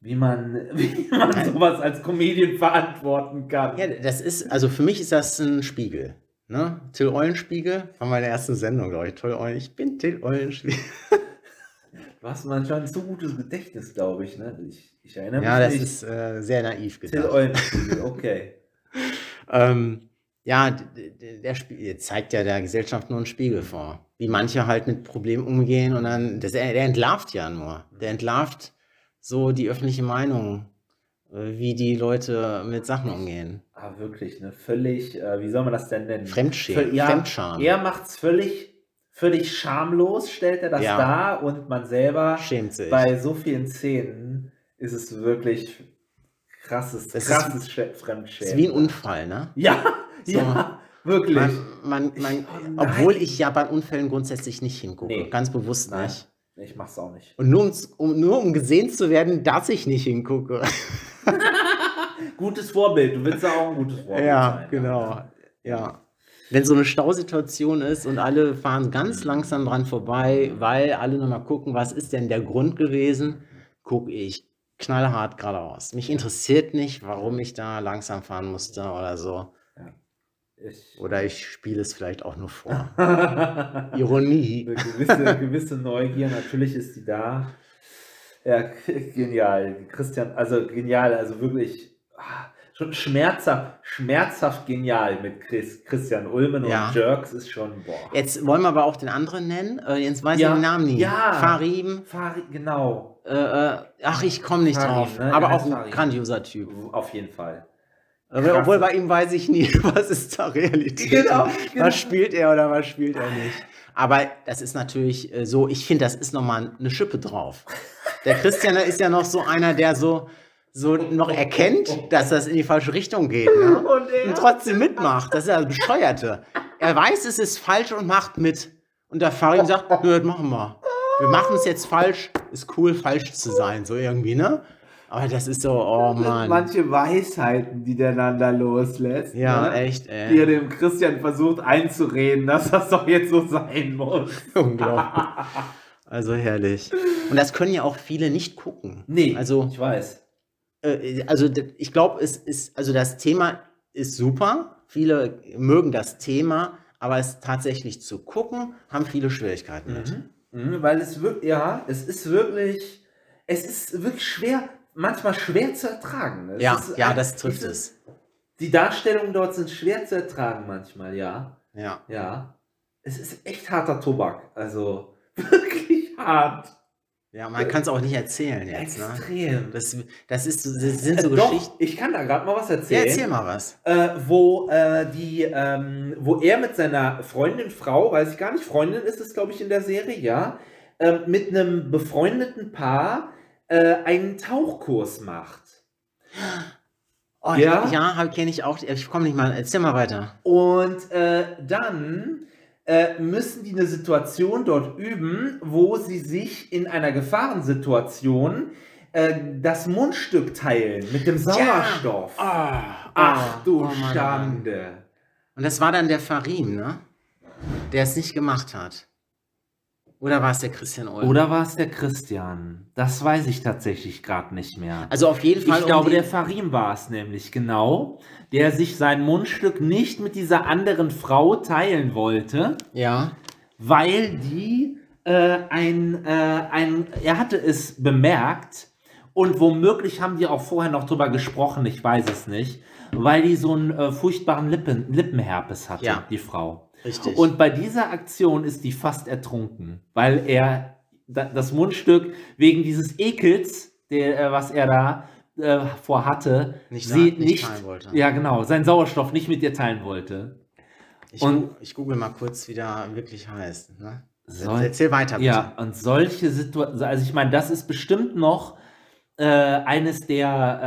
B: wie man, wie man sowas als Comedian verantworten kann.
A: Ja, das ist, also für mich ist das ein Spiegel. Ne? Till Eulenspiegel, von meiner ersten Sendung, glaube ich. Till Eulen, ich bin Till Eulenspiegel.
B: Du hast manchmal ein so gutes Gedächtnis, glaube ich. Ne? Ich, ich erinnere
A: Ja,
B: mich
A: das
B: nicht.
A: ist äh, sehr naiv gedacht.
B: Okay.
A: Ähm, ja, der Spiegel zeigt ja der Gesellschaft nur einen Spiegel vor. Wie manche halt mit Problemen umgehen und dann, das, der entlarvt ja nur. Der entlarvt so die öffentliche Meinung, äh, wie die Leute mit Sachen umgehen.
B: Ah, wirklich, ne? Völlig, äh, wie soll man das denn nennen?
A: Fremdschämen,
B: ja,
A: Fremdscham.
B: Er macht es völlig, völlig schamlos, stellt er das
A: Ja.
B: dar und man selber
A: Schämt sich.
B: bei so vielen Szenen ist es wirklich krasses,
A: Das ist-
B: krasses
A: Das
B: Fremdschämen.
A: ist wie ein Unfall, ne?
B: Ja,
A: So.
B: ja, wirklich.
A: Man, man, man,
B: Ich- oh
A: obwohl ich ja bei Unfällen grundsätzlich nicht hingucke.
B: Nee.
A: Ganz bewusst
B: Nein.
A: nicht.
B: Ich mach's auch nicht.
A: Und nur, um's- um, nur um gesehen zu werden, dass ich nicht hingucke.
B: Gutes Vorbild, du willst ja auch ein gutes Vorbild
A: ja,
B: sein.
A: genau. Ja. Wenn so eine Stausituation ist und alle fahren ganz langsam dran vorbei, weil alle nochmal gucken, was ist denn der Grund gewesen, gucke ich knallhart geradeaus. Mich interessiert nicht, warum ich da langsam fahren musste oder so.
B: Ich,
A: Oder ich spiele es vielleicht auch nur vor. Ironie.
B: Eine gewisse, gewisse Neugier, natürlich ist die da. Ja, genial. Christian, also genial, also wirklich ah, schon schmerzhaft, schmerzhaft genial mit Chris, Christian Ulmen
A: Ja.
B: und Jerks ist schon, boah.
A: Jetzt wollen wir aber auch den anderen nennen. Äh, jetzt weiß
B: Ja,
A: ich den Namen nie.
B: ja.
A: Farim.
B: Fari, genau,
A: Äh, äh, ach, ich komme nicht
B: Farim,
A: drauf.
B: ne?
A: Aber
B: Er
A: auch ein
B: Farim.
A: grandioser Typ.
B: auf jeden Fall.
A: Aber
B: Krass.
A: obwohl bei ihm weiß ich nie, was ist da Realität.
B: Genau, genau.
A: Was spielt er oder was spielt er nicht. Aber das ist natürlich äh, so, ich finde, das ist nochmal eine Schippe drauf. Der Christian ist ja noch so einer, der so, so noch erkennt, dass das in die falsche Richtung geht. Ne?
B: Und?
A: Und trotzdem mitmacht. Das ist ja Bescheuerte. Er weiß, es ist falsch und macht mit. Und der Farin sagt, nö, das machen wir. Wir machen es jetzt falsch. Ist cool, falsch zu sein, so irgendwie, ne? Aber das ist so, oh Mann.
B: Manche Weisheiten, die der dann da loslässt.
A: Ja,
B: ne?
A: echt,
B: Die er
A: ey.
B: dem Christian versucht einzureden, dass das doch jetzt so sein muss.
A: Unglaublich. Also herrlich. Und das können ja auch viele nicht gucken.
B: Nee,
A: Also,
B: ich weiß.
A: Äh, also ich glaube, es ist, also das Thema ist super. Viele mögen das Thema, aber es tatsächlich zu gucken, haben viele Schwierigkeiten mit.
B: Mhm. Mhm, weil es wirklich, ja, es ist wirklich, es ist wirklich schwer, manchmal schwer zu ertragen. Es
A: Ja,
B: ist
A: ja, das trifft es.
B: Die Darstellungen dort sind schwer zu ertragen manchmal, ja.
A: Ja.
B: Ja. Es ist echt harter Tobak. Also wirklich hart.
A: Ja, man kann es auch nicht erzählen jetzt. Ne?
B: Extrem.
A: Das, das, ist, das sind so
B: Äh, Doch,
A: Geschichten.
B: ich kann da gerade mal was
A: Ja,
B: erzählen.
A: erzähl mal was.
B: äh, wo äh, die, ähm, wo er mit seiner Freundin, Frau, weiß ich gar nicht, Freundin ist es, glaube ich, in der Serie, ja, ähm, mit einem befreundeten Paar äh, einen Tauchkurs macht.
A: Oh,
B: Ja?
A: Ja, ja kenne ich auch. Ich komme nicht mal. Erzähl mal weiter.
B: Und äh, dann äh, müssen die eine Situation dort üben, wo sie sich in einer Gefahrensituation äh, das Mundstück teilen mit dem Sauerstoff.
A: Ah,
B: Ach du
A: oh oh.
B: Schande.
A: Und das war dann der Farin, ne? Der es nicht gemacht hat. Oder war es der Christian Ulm?
B: Oder war es der Christian? Das weiß ich tatsächlich gerade nicht mehr.
A: Also auf jeden Fall.
B: Ich
A: um
B: glaube, der Farim war es nämlich, genau, der sich sein Mundstück nicht mit dieser anderen Frau teilen wollte,
A: Ja.
B: weil die äh, ein, äh, ein, er hatte es bemerkt und womöglich haben die auch vorher noch drüber gesprochen, ich weiß es nicht, weil die so einen äh, furchtbaren Lippen, Lippenherpes hatte,
A: Ja.
B: die Frau.
A: Richtig.
B: Und bei dieser Aktion ist die fast ertrunken, weil er da, das Mundstück wegen dieses Ekels, der, äh, was er da äh, vorhatte,
A: Nicht
B: sie
A: nicht
B: nicht,
A: teilen wollte.
B: ja genau, seinen Sauerstoff nicht mit ihr teilen wollte.
A: ich,
B: und-
A: ich google mal kurz, wie der wirklich heißt. Ne?
B: Soll-
A: Erzähl weiter, bitte.
B: Ja, und solche Situationen, also ich meine, das ist bestimmt noch äh, eines der,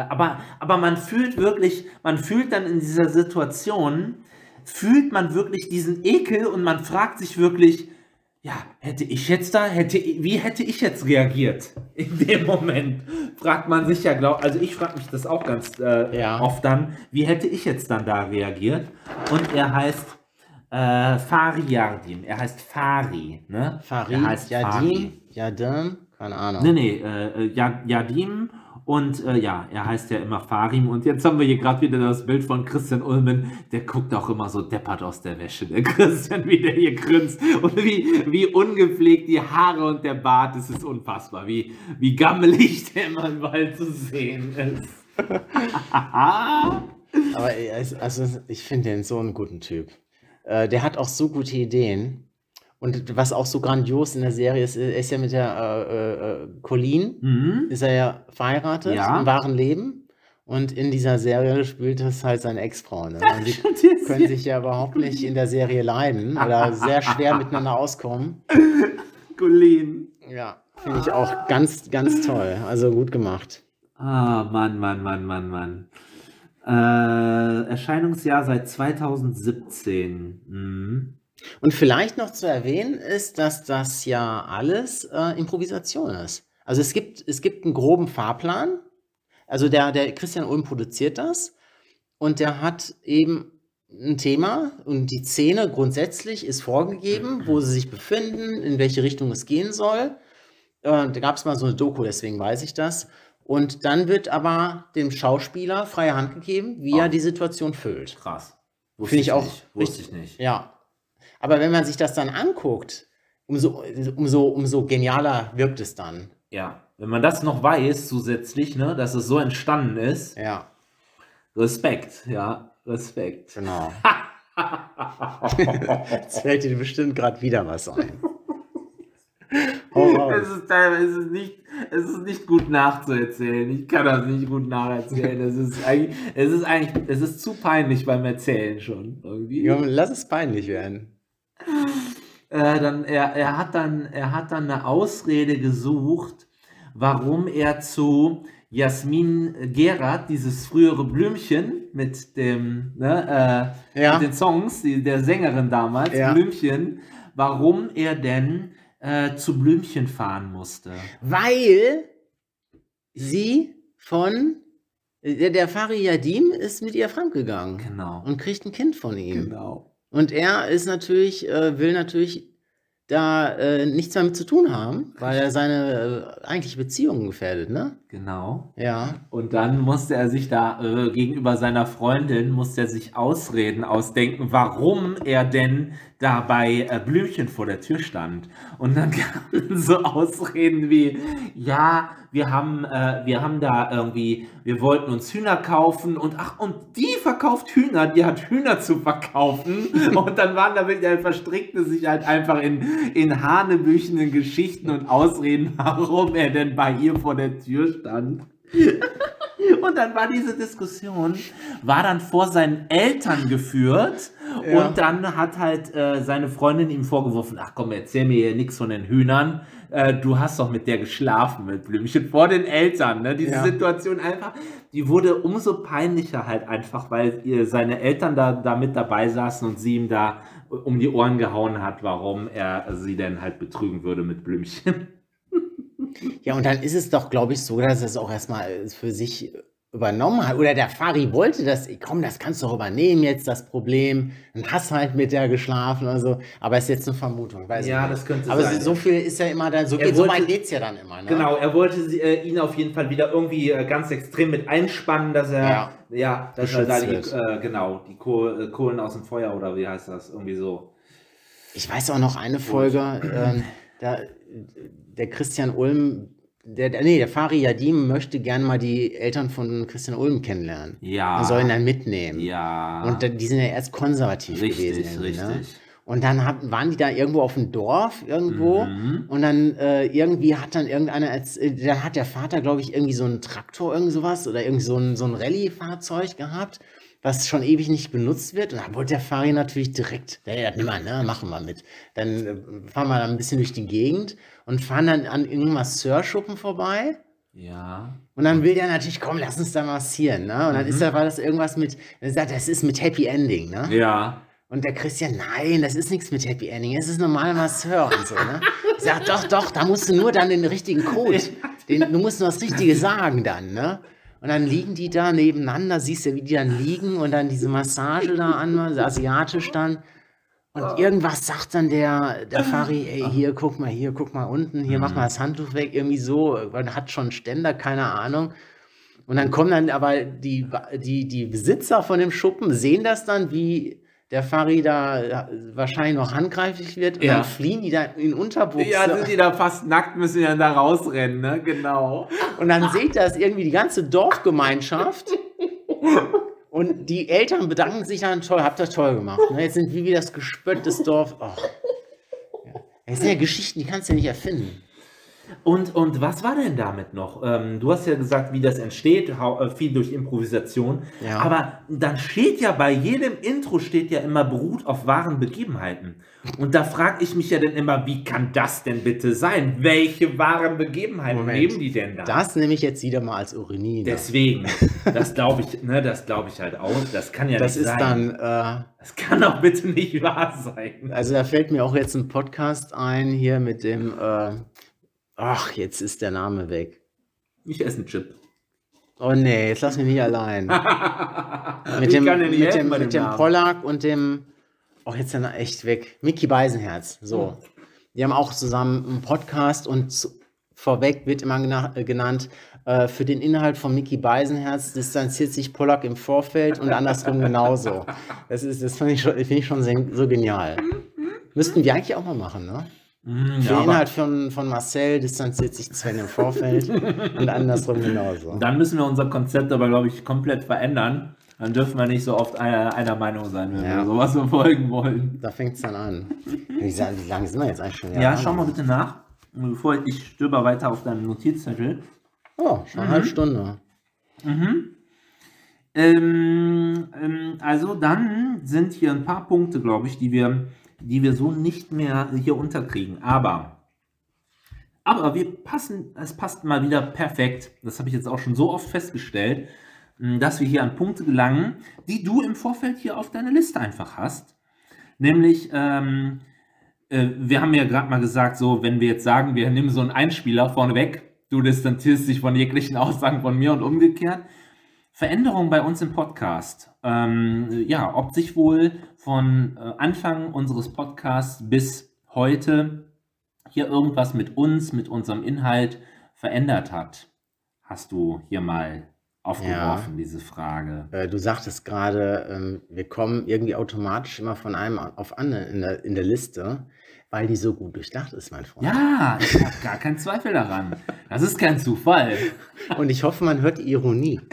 B: äh, aber, aber man fühlt wirklich, man fühlt dann in dieser Situation, fühlt man wirklich diesen Ekel und man fragt sich wirklich, ja, hätte ich jetzt da, hätte, wie hätte ich jetzt reagiert in dem Moment? Fragt man sich ja, glaub, also ich frage mich das auch ganz äh,
A: Ja.
B: oft dann, wie hätte ich jetzt dann da reagiert? Und er heißt äh, Fari Yardim, er heißt Fari, ne?
A: Farid,
B: er heißt
A: Yadim, Yadim, keine Ahnung.
B: Nee, nee, äh, äh, Yad- Yadim und äh, ja, er heißt ja immer Farim und jetzt haben wir hier gerade wieder das Bild von Christian Ulmen, der guckt auch immer so deppert aus der Wäsche, der Christian, wie der hier grinst und wie, wie ungepflegt die Haare und der Bart, das ist unfassbar, wie, wie gammelig der immer überall zu sehen ist.
A: Aber er ist- also, ich finde den so einen guten Typ. Äh, der hat auch so gute Ideen. Und was auch so grandios in der Serie ist, er ist ja mit der äh, äh, Colleen,
B: Mhm.
A: ist er ja verheiratet
B: Ja.
A: im wahren Leben. Und in dieser Serie spielt es halt seine Ex-Frau. Ne? Und die können sich ja überhaupt nicht in der Serie leiden oder sehr schwer miteinander auskommen.
B: Colleen.
A: Ja, finde ich auch ganz, ganz toll. Also gut gemacht.
B: Ah, Mann, Mann, Mann, Mann, Mann. Äh, Erscheinungsjahr seit 2017. Mhm.
A: Und vielleicht noch zu erwähnen ist, dass das ja alles äh, Improvisation ist. Also es gibt, es gibt einen groben Fahrplan. Also der, der Christian Ulm produziert das und der hat eben ein Thema und die Szene grundsätzlich ist vorgegeben, wo sie sich befinden, in welche Richtung es gehen soll. Äh, da gab es mal so eine Doku, deswegen weiß ich das. Und dann wird aber dem Schauspieler freie Hand gegeben, wie
B: Ah.
A: er die Situation füllt.
B: Krass.
A: Finde ich auch
B: nicht. Wusste ich nicht.
A: Ja. Aber wenn man sich das dann anguckt, umso, umso, umso genialer wirkt es dann.
B: Ja, wenn man das noch weiß zusätzlich, ne, dass es so entstanden ist,
A: Ja,
B: Respekt, ja, Respekt.
A: genau. Jetzt fällt dir bestimmt gerade wieder was ein. Hau raus.
B: Es ist es ist nicht, es ist nicht gut nachzuerzählen. Ich kann das nicht gut nacherzählen. Es ist eigentlich, es ist eigentlich, es ist zu peinlich beim Erzählen schon irgendwie.
A: Junge, lass es peinlich werden.
B: äh, dann, er, er, hat dann, er hat dann eine Ausrede gesucht, warum er zu Jasmin Gerard, dieses frühere Blümchen mit dem, ne, äh,
A: Ja.
B: mit den Songs, die, der Sängerin damals,
A: Ja.
B: Blümchen, warum er denn äh, zu Blümchen fahren musste.
A: Weil sie von. Der, der Fari Yadim ist mit ihr fremdgegangen
B: Genau.
A: und kriegt ein Kind von ihm.
B: Genau.
A: Und er ist natürlich, äh, will natürlich da äh, nichts mehr mit zu tun haben, weil er seine äh, eigentliche Beziehung gefährdet, ne?
B: Genau.
A: Ja.
B: Und dann musste er sich da äh, gegenüber seiner Freundin, musste er sich Ausreden ausdenken, warum er denn da bei äh, Blümchen vor der Tür stand. Und dann kamen so Ausreden wie, ja, wir haben, äh, wir haben da irgendwie, wir wollten uns Hühner kaufen und ach, und die verkauft Hühner, die hat Hühner zu verkaufen. Und dann waren da wirklich, er verstrickte sich halt einfach in, in hanebüchenden Geschichten und Ausreden, warum er denn bei ihr vor der Tür stand. Und dann war diese Diskussion, war dann vor seinen Eltern geführt
A: Ja.
B: und dann hat halt äh, seine Freundin ihm vorgeworfen, ach komm, erzähl mir hier nichts von den Hühnern, äh, du hast doch mit der geschlafen, mit Blümchen, vor den Eltern, ne? Diese
A: Ja.
B: Situation einfach, die wurde umso peinlicher halt einfach, weil ihr, seine Eltern da, da mit dabei saßen und sie ihm da um die Ohren gehauen hat, warum er sie denn halt betrügen würde mit Blümchen.
A: Ja, und dann ist es doch, glaube ich, so, dass er es auch erstmal für sich übernommen hat. Oder der Fari wollte das, komm, das kannst du doch übernehmen jetzt, das Problem. Dann hast halt mit der geschlafen oder so. Aber ist jetzt eine Vermutung, weiß
B: Ja,
A: ich nicht.
B: das könnte
A: Aber
B: sein.
A: so viel ist ja immer dann, so, geht, so
B: wollte-
A: weit geht's ja dann immer, ne?
B: Genau, er wollte äh, ihn auf jeden Fall wieder irgendwie äh, ganz extrem mit einspannen, dass er,
A: Ja.
B: ja, dass er da die, äh, genau, die Koh äh, Kohlen aus dem Feuer oder wie heißt das? Irgendwie so.
A: Ich weiß auch noch eine Folge, ähm, da, der Christian Ulm, der, der- nee, der Fari Yadim möchte gern mal die Eltern von Christian Ulm kennenlernen.
B: Ja.
A: Er soll ihn dann mitnehmen.
B: Ja.
A: Und die sind ja erst konservativ
B: Richtig,
A: gewesen. Ne?
B: richtig.
A: Und dann hab, waren die da irgendwo auf dem Dorf irgendwo
B: Mhm.
A: und dann äh, irgendwie hat dann irgendeiner, als, äh, dann hat der Vater, glaube ich, irgendwie so einen Traktor, irgend sowas oder irgendwie so ein, so ein Rallye-Fahrzeug gehabt, was schon ewig nicht benutzt wird. Und da wollte der Fahrer natürlich direkt, ja, ja, nimm mal, ne, machen wir mit. Dann äh, fahren wir da ein bisschen durch die Gegend und fahren dann an irgendeinem Masseurschuppen vorbei.
B: Ja.
A: Und dann will der natürlich, komm, lass uns da massieren, ne? Und dann ist da, war das irgendwas mit, er sagt, das ist mit Happy Ending, ne?
B: Ja.
A: Und der Christian, nein, das ist nichts mit Happy Ending, es ist normal Masseur und so, ne? Ich sag, doch, doch, da musst du nur dann den richtigen Code, den, du musst nur das Richtige sagen dann, ne? Und dann liegen die da nebeneinander, siehst du, wie die dann liegen und dann diese Massage da an, so asiatisch dann. Und irgendwas sagt dann der, der Fari, ey, hier, guck mal, hier, guck mal unten, hier, mach mal das Handtuch weg, irgendwie so, man hat schon Ständer, keine Ahnung. Und dann kommen dann aber die, die, die Besitzer von dem Schuppen, sehen das dann, wie der Fari da äh, wahrscheinlich noch handgreiflich wird und
B: Ja.
A: dann fliehen die da in Unterbuchse.
B: Ja, sind die da fast nackt, müssen die dann da rausrennen, ne? Genau.
A: Und dann seht das irgendwie die ganze Dorfgemeinschaft. Und die Eltern bedanken sich dann toll, habt ihr toll gemacht. Ne? Jetzt sind wir wie das Gespött des Dorf. Oh. Ja. Das sind ja Geschichten, die kannst du ja nicht erfinden.
B: Und, und was war denn damit noch? Ähm, du hast ja gesagt, wie das entsteht, äh, viel durch Improvisation.
A: Ja.
B: Aber dann steht ja bei jedem Intro steht ja immer beruht auf wahren Begebenheiten. Und da frage ich mich ja dann immer, wie kann das denn bitte sein? Welche wahren Begebenheiten
A: Moment.
B: nehmen die denn da?
A: Das nehme ich jetzt wieder mal als Urinine.
B: Deswegen, das glaube ich, ne, das glaube ich halt auch. Das kann ja
A: Das
B: nicht
A: ist
B: sein.
A: dann, äh,
B: das kann doch bitte nicht wahr sein.
A: also da fällt mir auch jetzt ein Podcast ein hier mit dem, äh, ach, jetzt ist der Name weg.
B: Ich esse einen Chip.
A: Oh nee, jetzt lass mich nicht allein. mit
B: Ich
A: dem, mit
B: helfen
A: dem, mit dem. Pollack und dem, oh, jetzt ist er echt weg. Mickey Beisenherz. So. Die haben auch zusammen einen Podcast und vorweg wird immer gena äh, genannt, äh, für den Inhalt von Mickey Beisenherz distanziert sich Pollack im Vorfeld und andersrum genauso. Das, ist, das finde ich, schon- finde ich schon so genial. Müssten wir eigentlich auch mal machen, ne?
B: Mm,
A: Für
B: ja,
A: den Inhalt von, von Marcel distanziert sich Sven im Vorfeld und andersrum genauso.
B: dann müssen wir unser Konzept aber, glaube ich, komplett verändern. Dann dürfen wir nicht so oft einer, einer Meinung sein, wenn
A: Ja.
B: wir sowas verfolgen wollen.
A: Da fängt es dann an. Wie, wie lange sind wir jetzt eigentlich schon?
B: Ja, schau mal bitte nach. Bevor ich, stöber weiter auf deinem Notizzettel.
A: Oh, schon eine halbe Stunde.
B: Ähm, ähm, also dann sind hier ein paar Punkte, glaube ich, die wir, die wir so nicht mehr hier unterkriegen. Aber, aber wir passen, es passt mal wieder perfekt. Das habe ich jetzt auch schon so oft festgestellt, mh, dass wir hier an Punkte gelangen, die du im Vorfeld hier auf deiner Liste einfach hast. Nämlich, ähm, äh, wir haben ja gerade mal gesagt, so, wenn wir jetzt sagen, wir nehmen so einen Einspieler vorneweg, du distanzierst dich von jeglichen Aussagen von mir und umgekehrt. Veränderungen bei uns im Podcast. Ähm, ja, ob sich wohl von äh, Anfang unseres Podcasts bis heute hier irgendwas mit uns, mit unserem Inhalt verändert hat? Hast du hier mal aufgeworfen, diese Frage.
A: Äh, du sagtest gerade, ähm, wir kommen irgendwie automatisch immer von einem auf anderen in der, in der Liste, weil die so gut durchdacht ist, mein Freund.
B: Ja, ich habe gar keinen Zweifel daran. Das ist kein Zufall.
A: Und ich hoffe, man hört die Ironie.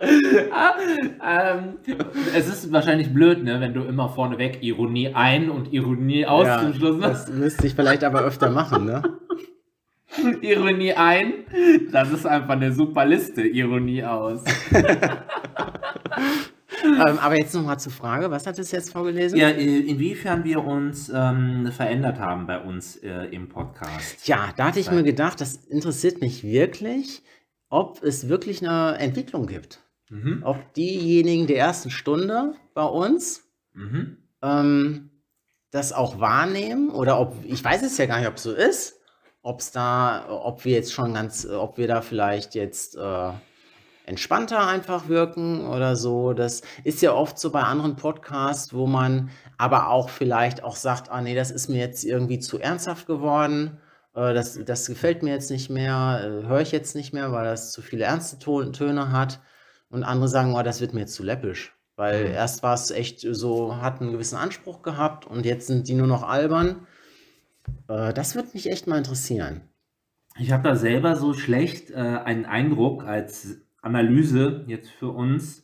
B: ähm, es ist wahrscheinlich blöd, ne, wenn du immer vorneweg Ironie ein und Ironie aus
A: Ja,
B: zum Schluss
A: das müsste ich vielleicht aber öfter machen, ne?
B: Ironie ein. Das ist einfach eine super Liste. Ironie aus.
A: ähm, aber jetzt nochmal zur Frage, was hat es jetzt vorgelesen?
B: Ja, inwiefern wir uns ähm, verändert haben bei uns äh, im Podcast.
A: Ja, da hatte ich mir gedacht, das interessiert mich wirklich, ob es wirklich eine Entwicklung gibt.
B: Mhm.
A: Ob diejenigen der ersten Stunde bei uns
B: Mhm.
A: ähm, das auch wahrnehmen oder ob, ich weiß es ja gar nicht, ob es so ist, ob es da, ob wir jetzt schon ganz, ob wir da vielleicht jetzt äh, entspannter einfach wirken oder so. Das ist ja oft so bei anderen Podcasts, wo man aber auch vielleicht auch sagt, ah nee, das ist mir jetzt irgendwie zu ernsthaft geworden. äh, Das, das gefällt mir jetzt nicht mehr, äh, höre ich jetzt nicht mehr, weil das zu viele ernste Töne hat. Und andere sagen, oh, das wird mir jetzt zu läppisch. Weil
B: Mhm.
A: erst war es echt so, hat einen gewissen Anspruch gehabt und jetzt sind die nur noch albern. Äh, das würde mich echt mal interessieren.
B: Ich habe da selber so schlecht äh, einen Eindruck als Analyse jetzt für uns.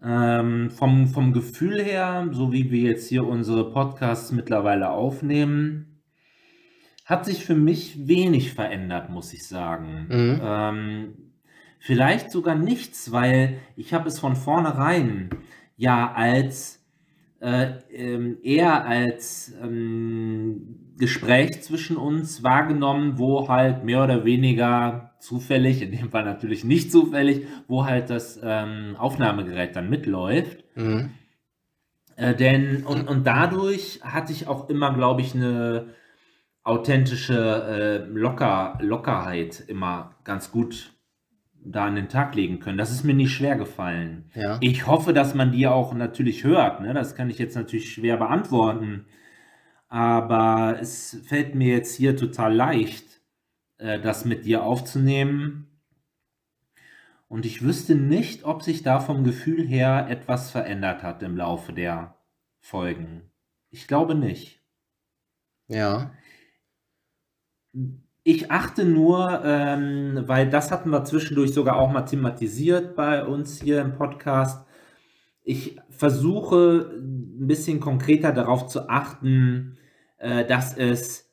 B: Ähm, vom, vom Gefühl her, so wie wir jetzt hier unsere Podcasts mittlerweile aufnehmen, hat sich für mich wenig verändert, muss ich sagen.
A: Mhm.
B: Ähm, vielleicht sogar nichts, weil ich habe es von vornherein ja als äh, ähm, eher als ähm, Gespräch zwischen uns wahrgenommen, wo halt mehr oder weniger zufällig, in dem Fall natürlich nicht zufällig, wo halt das ähm, Aufnahmegerät dann mitläuft.
A: Mhm.
B: Äh, denn und, und dadurch hatte ich auch immer, glaube ich, eine authentische äh, Locker, Lockerheit immer ganz gut da an den Tag legen können. Das ist mir nicht schwer gefallen.
A: Ja.
B: Ich hoffe, dass man die auch natürlich hört. Ne? Das kann ich jetzt natürlich schwer beantworten. Aber es fällt mir jetzt hier total leicht, äh, das mit dir aufzunehmen. Und ich wüsste nicht, ob sich da vom Gefühl her etwas verändert hat im Laufe der Folgen. Ich glaube nicht.
A: Ja.
B: Ich achte nur, ähm, weil das hatten wir zwischendurch sogar auch mal thematisiert bei uns hier im Podcast. Ich versuche ein bisschen konkreter darauf zu achten, äh, dass es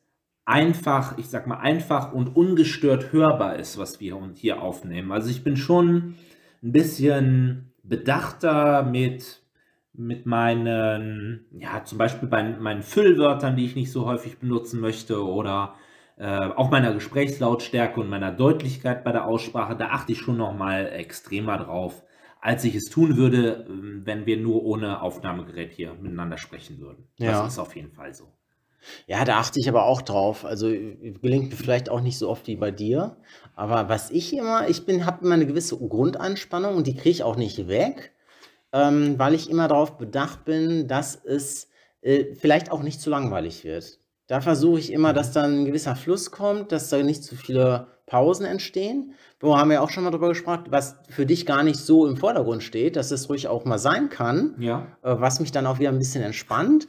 B: einfach, ich sag mal, einfach und ungestört hörbar ist, was wir hier aufnehmen. Also ich bin schon ein bisschen bedachter mit, mit meinen, ja, zum Beispiel bei meinen Füllwörtern, die ich nicht so häufig benutzen möchte oder äh, auch meiner Gesprächslautstärke und meiner Deutlichkeit bei der Aussprache, da achte ich schon nochmal extremer drauf, als ich es tun würde, ähm, wenn wir nur ohne Aufnahmegerät hier miteinander sprechen würden.
A: Ja.
B: Das ist auf jeden Fall so.
A: Ja, da achte ich aber auch drauf. Also äh, gelingt mir vielleicht auch nicht so oft wie bei dir. Aber was ich immer, ich bin, habe immer eine gewisse Grundanspannung und die kriege ich auch nicht weg, ähm, weil ich immer darauf bedacht bin, dass es äh, vielleicht auch nicht zu langweilig wird. Da versuche ich immer, dass dann ein gewisser Fluss kommt, dass da nicht zu viele Pausen entstehen. Wir haben ja auch schon mal darüber gesprochen, was für dich gar nicht so im Vordergrund steht, dass es ruhig auch mal sein kann
B: Ja.
A: äh, was mich dann auch wieder ein bisschen entspannt.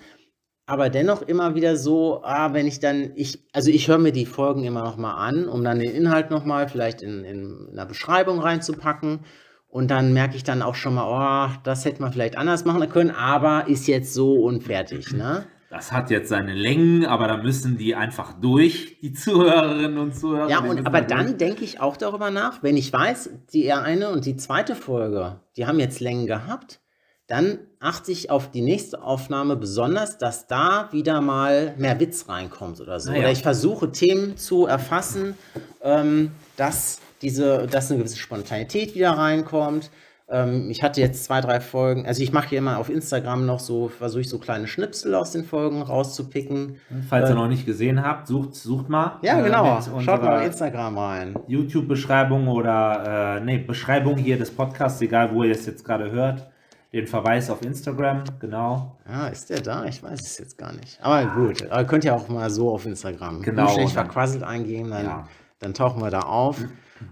A: Aber dennoch immer wieder so, ah, wenn ich dann, ich, also ich höre mir die Folgen immer noch mal an, um dann den Inhalt noch mal vielleicht in, in einer Beschreibung reinzupacken. Und dann merke ich dann auch schon mal, oh, das hätte man vielleicht anders machen können, aber ist jetzt so und fertig, ne?
B: Das hat jetzt seine Längen, aber da müssen die einfach durch, die Zuhörerinnen und Zuhörer.
A: Ja, und aber
B: da
A: dann
B: durch.
A: denke ich auch darüber nach, wenn ich weiß, die eine und die zweite Folge, die haben jetzt Längen gehabt, dann achte ich auf die nächste Aufnahme besonders, dass da wieder mal mehr Witz reinkommt oder so.
B: Ah ja.
A: Oder ich versuche Themen zu erfassen, ähm, dass diese, dass eine gewisse Spontanität wieder reinkommt. Ähm, ich hatte jetzt zwei, drei Folgen, also ich mache hier immer auf Instagram noch so, versuche ich so kleine Schnipsel aus den Folgen rauszupicken.
B: Falls
A: äh,
B: ihr noch nicht gesehen habt, sucht, sucht mal.
A: Ja,
B: äh,
A: genau.
B: mit
A: Schaut mal auf Instagram rein.
B: YouTube-Beschreibung oder äh, nee, Beschreibung hier des Podcasts, egal wo ihr es jetzt gerade hört. Den Verweis auf Instagram, genau.
A: Ja, ist der da? Ich weiß es jetzt gar nicht. Aber gut, aber könnt ihr auch mal so auf Instagram
B: Genau,
A: schlecht verquasselt eingeben, dann,
B: Ja.
A: dann tauchen wir da auf.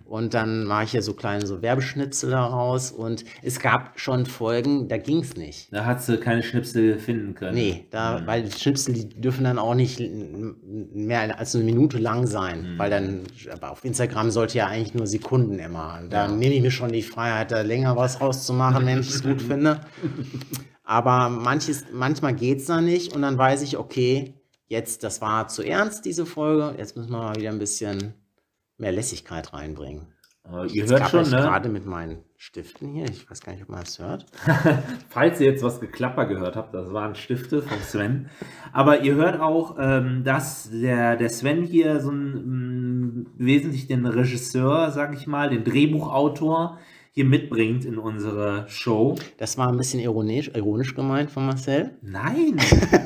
A: Und dann mache ich hier so kleine so Werbeschnitzel daraus. Und es gab schon Folgen, da ging es nicht.
B: Da hat sie keine Schnipsel finden können.
A: Nee, da,
B: Mhm.
A: weil die Schnipsel, die dürfen dann auch nicht mehr als eine Minute lang sein.
B: Mhm.
A: Weil dann, aber auf Instagram sollte ja eigentlich nur Sekunden immer. Da
B: Ja.
A: nehme ich mir schon die Freiheit, da länger was rauszumachen, wenn ich es gut finde. Aber manches, manchmal geht es da nicht und dann weiß ich, okay, jetzt, das war zu ernst, diese Folge. Jetzt müssen wir mal wieder ein bisschen mehr Lässigkeit reinbringen.
B: Aber ihr
A: Jetzt
B: hört schon,
A: ich
B: ne?
A: gerade mit meinen Stiften hier. Ich weiß gar nicht, ob man das hört.
B: Falls ihr jetzt was Geklapper gehört habt, das waren Stifte von Sven. Aber ihr hört auch, ähm, dass der, der Sven hier so ein mm, wesentlich den Regisseur, sag ich mal, den Drehbuchautor hier mitbringt in unsere Show.
A: Das war ein bisschen ironisch, ironisch gemeint von Marcel.
B: Nein!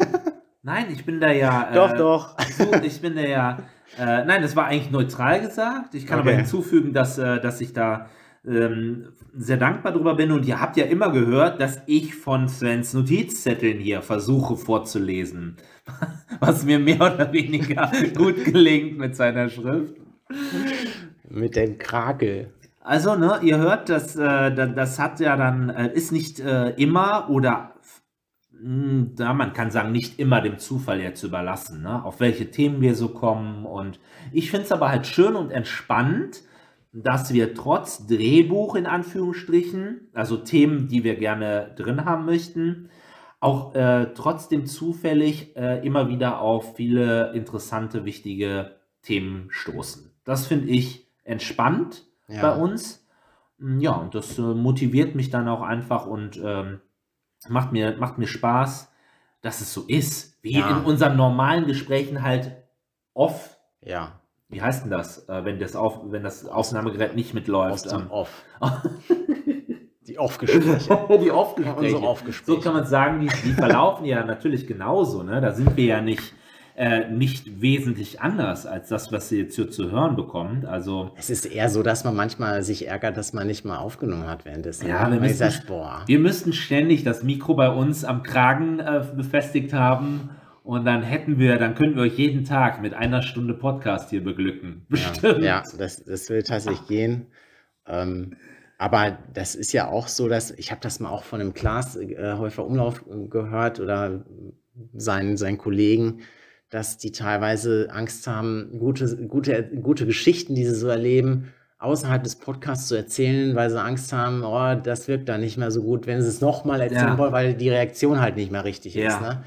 B: Nein, ich bin da ja.
A: Doch,
B: äh,
A: doch.
B: So, ich bin da ja. Äh, nein, das war eigentlich neutral gesagt. Ich kann aber
A: Okay.
B: hinzufügen, dass, äh, dass ich da ähm, sehr dankbar drüber bin. Und ihr habt ja immer gehört, dass ich von Svens Notizzetteln hier versuche vorzulesen. Was mir mehr oder weniger gut gelingt mit seiner Schrift.
A: Mit dem Krakel.
B: Also, ne, ihr hört, das, äh, da- das hat ja dann, äh, ist nicht äh, immer oder da man kann sagen, nicht immer dem Zufall jetzt überlassen, ne? auf welche Themen wir so kommen. Und ich finde es aber halt schön und entspannt, dass wir trotz Drehbuch in Anführungsstrichen, also Themen, die wir gerne drin haben möchten, auch äh, trotzdem zufällig äh, immer wieder auf viele interessante, wichtige Themen stoßen. Das finde ich entspannt
A: Ja.
B: bei uns. Mm, Ja, und das äh, motiviert mich dann auch einfach und ähm, macht, mir, macht mir Spaß, dass es so ist. Wie
A: Ja.
B: in unseren normalen Gesprächen halt off.
A: Ja,
B: Wie heißt denn das, äh, wenn, das auf, wenn das Aufnahmegerät nicht
A: aus
B: mitläuft?
A: dem
B: Ähm,
A: Off. Die Off-Gespräche.
B: die Off-Gespräche.
A: Off-Gespräche.
B: So kann man sagen, die, die verlaufen ja natürlich genauso. Ne? Da sind wir ja nicht, äh, nicht wesentlich anders als das, was ihr jetzt hier zu hören bekommt. Also
A: Es ist eher so, dass man manchmal sich ärgert, dass man nicht mal aufgenommen hat währenddessen.
B: Ja, wir müssen-
A: sag, boah.
B: Wir müssten ständig das Mikro bei uns am Kragen äh, befestigt haben und dann hätten wir, dann könnten wir euch jeden Tag mit einer Stunde Podcast hier beglücken. Bestimmt.
A: Ja, das, das will tatsächlich gehen. Ähm, aber das ist ja auch so, dass ich habe das mal auch von einem Klaas äh, Häufer Umlauf gehört oder seinen, seinen Kollegen, dass die teilweise Angst haben, gute, gute, gute Geschichten, die sie so erleben, außerhalb des Podcasts zu erzählen, weil sie Angst haben, oh, das wirkt dann nicht mehr so gut, wenn sie es nochmal erzählen
B: Ja.
A: wollen, weil die Reaktion halt nicht mehr richtig
B: Ja.
A: ist. Ne?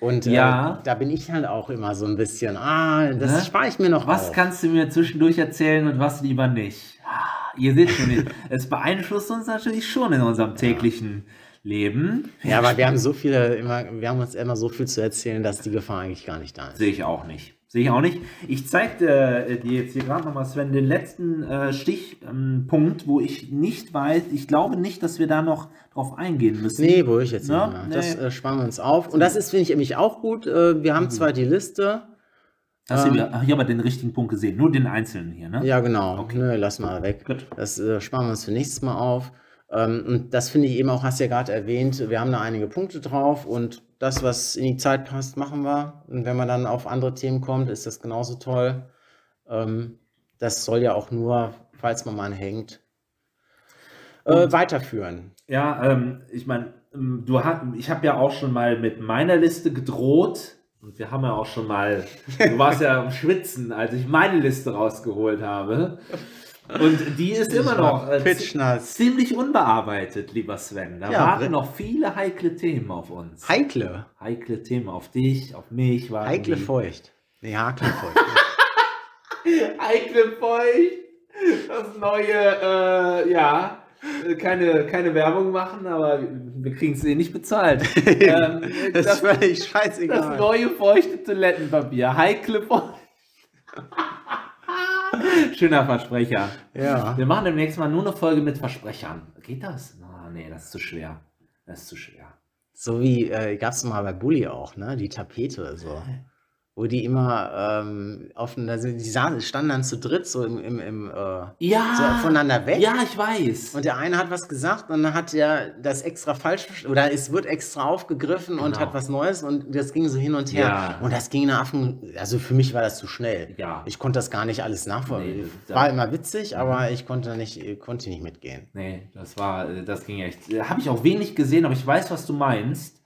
A: Und
B: Ja.
A: äh, da bin ich halt auch immer so ein bisschen, ah, das
B: Ne?
A: spare ich mir noch
B: Was
A: auf.
B: kannst du mir zwischendurch erzählen und was lieber nicht? Ah, Ihr seht schon, es beeinflusst uns natürlich schon in unserem täglichen Leben.
A: Ja, aber wir haben so viele, immer, wir haben uns immer so viel zu erzählen, dass die Gefahr eigentlich gar nicht da ist.
B: Sehe ich auch nicht. Sehe ich auch nicht. Ich zeige äh, dir jetzt hier gerade nochmal, Sven, den letzten äh, Stichpunkt, ähm, wo ich nicht weiß, ich glaube nicht, dass wir da noch drauf eingehen müssen.
A: Nee, wo ich jetzt
B: Ja,
A: nicht mehr. Das
B: nee.
A: äh, sparen wir uns auf. Und das ist, finde ich, nämlich auch gut. Äh, wir haben zwar die Liste.
B: Hast du
A: ähm,
B: wieder, ach, hier aber den richtigen Punkt gesehen, nur den einzelnen hier, ne?
A: Ja, genau.
B: Okay.
A: Nö, lass mal weg.
B: Gut.
A: Das äh, sparen wir uns für nächstes Mal auf. Ähm, und das finde ich eben auch, hast du ja gerade erwähnt, wir haben da einige Punkte drauf und das, was in die Zeit passt, machen wir. Und wenn man dann auf andere Themen kommt, ist das genauso toll. Ähm, das soll ja auch nur, falls man mal hängt, äh, weiterführen.
B: Ja, ähm, ich meine, ähm, du hast, ich habe ja auch schon mal mit meiner Liste gedroht und wir haben ja auch schon mal, du warst ja am Schwitzen, als ich meine Liste rausgeholt habe. Und die ist immer noch äh, ziemlich unbearbeitet, lieber Sven. Da
A: Ja,
B: warten noch viele heikle Themen auf uns.
A: Heikle.
B: Heikle Themen auf dich, auf mich. warten
A: Heikle
B: die.
A: Feucht. Nee, Hakle Feucht.
B: Heikle Feucht. Das neue, äh, ja, äh, keine, keine Werbung machen, aber wir kriegen es eh nicht bezahlt. ähm,
A: das,
B: das,
A: ist völlig
B: das
A: scheißegal.
B: neue feuchte Toilettenpapier. Heikle Feucht. Schöner Versprecher.
A: ja.
B: Wir machen demnächst mal nur eine Folge mit Versprechern. Geht das? Oh, nee, das ist zu schwer. Das ist zu schwer.
A: So wie äh, gab es mal bei Bully auch, ne? Die Tapete. So. Wo die immer ähm, auf also die saßen, standen dann zu dritt so im, im, im äh,
B: Ja.
A: so voneinander weg.
B: Ja, ich weiß.
A: Und der eine hat was gesagt und dann hat er das extra falsch oder es wird extra aufgegriffen und
B: Genau.
A: hat was Neues und das ging so hin und her.
B: Ja.
A: Und das ging nach Affen, also für mich war das zu schnell.
B: ja.
A: Ich konnte das gar nicht alles nachvollziehen.
B: Nee,
A: war immer witzig, aber ich konnte nicht, konnte nicht mitgehen.
B: Nee, das war, äh, das ging echt. Habe ich auch wenig gesehen, aber ich weiß, was du meinst.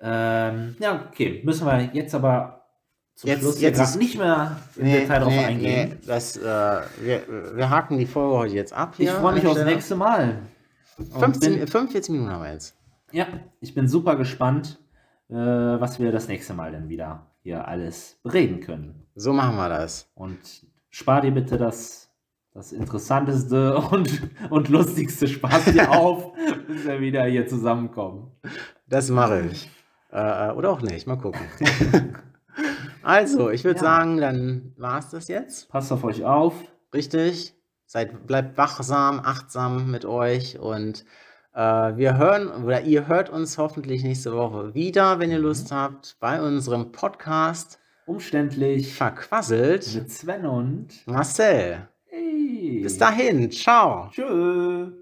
B: Ähm, ja, okay. Müssen wir jetzt aber zum
A: Jetzt-
B: Schluss
A: jetzt ist-
B: nicht mehr im Detail drauf eingehen.
A: das, äh, wir, wir haken die Folge heute jetzt ab.
B: Ich freue mich
A: der
B: aufs
A: Stelle.
B: nächste Mal. Und
A: 15,
B: bin,
A: 45 Minuten haben wir jetzt.
B: ja, ich bin super gespannt, äh, was wir das nächste Mal denn wieder hier alles bereden können.
A: So machen wir das.
B: Und spar dir bitte das, das interessanteste und, und lustigste Spaß hier auf, bis wir wieder hier zusammenkommen.
A: Das mache ich. Äh, oder auch nicht. Mal gucken. also, ich würde
B: Ja.
A: sagen, dann war es das jetzt.
B: Passt auf euch auf.
A: Richtig. Seid, bleibt wachsam, achtsam mit euch und äh, wir hören oder ihr hört uns hoffentlich nächste Woche wieder, wenn ihr Lust habt, bei unserem Podcast
B: Umständlich.
A: Verquasselt.
B: Mit Sven und.
A: Marcel.
B: Hey.
A: Bis dahin. Ciao.
B: Tschö.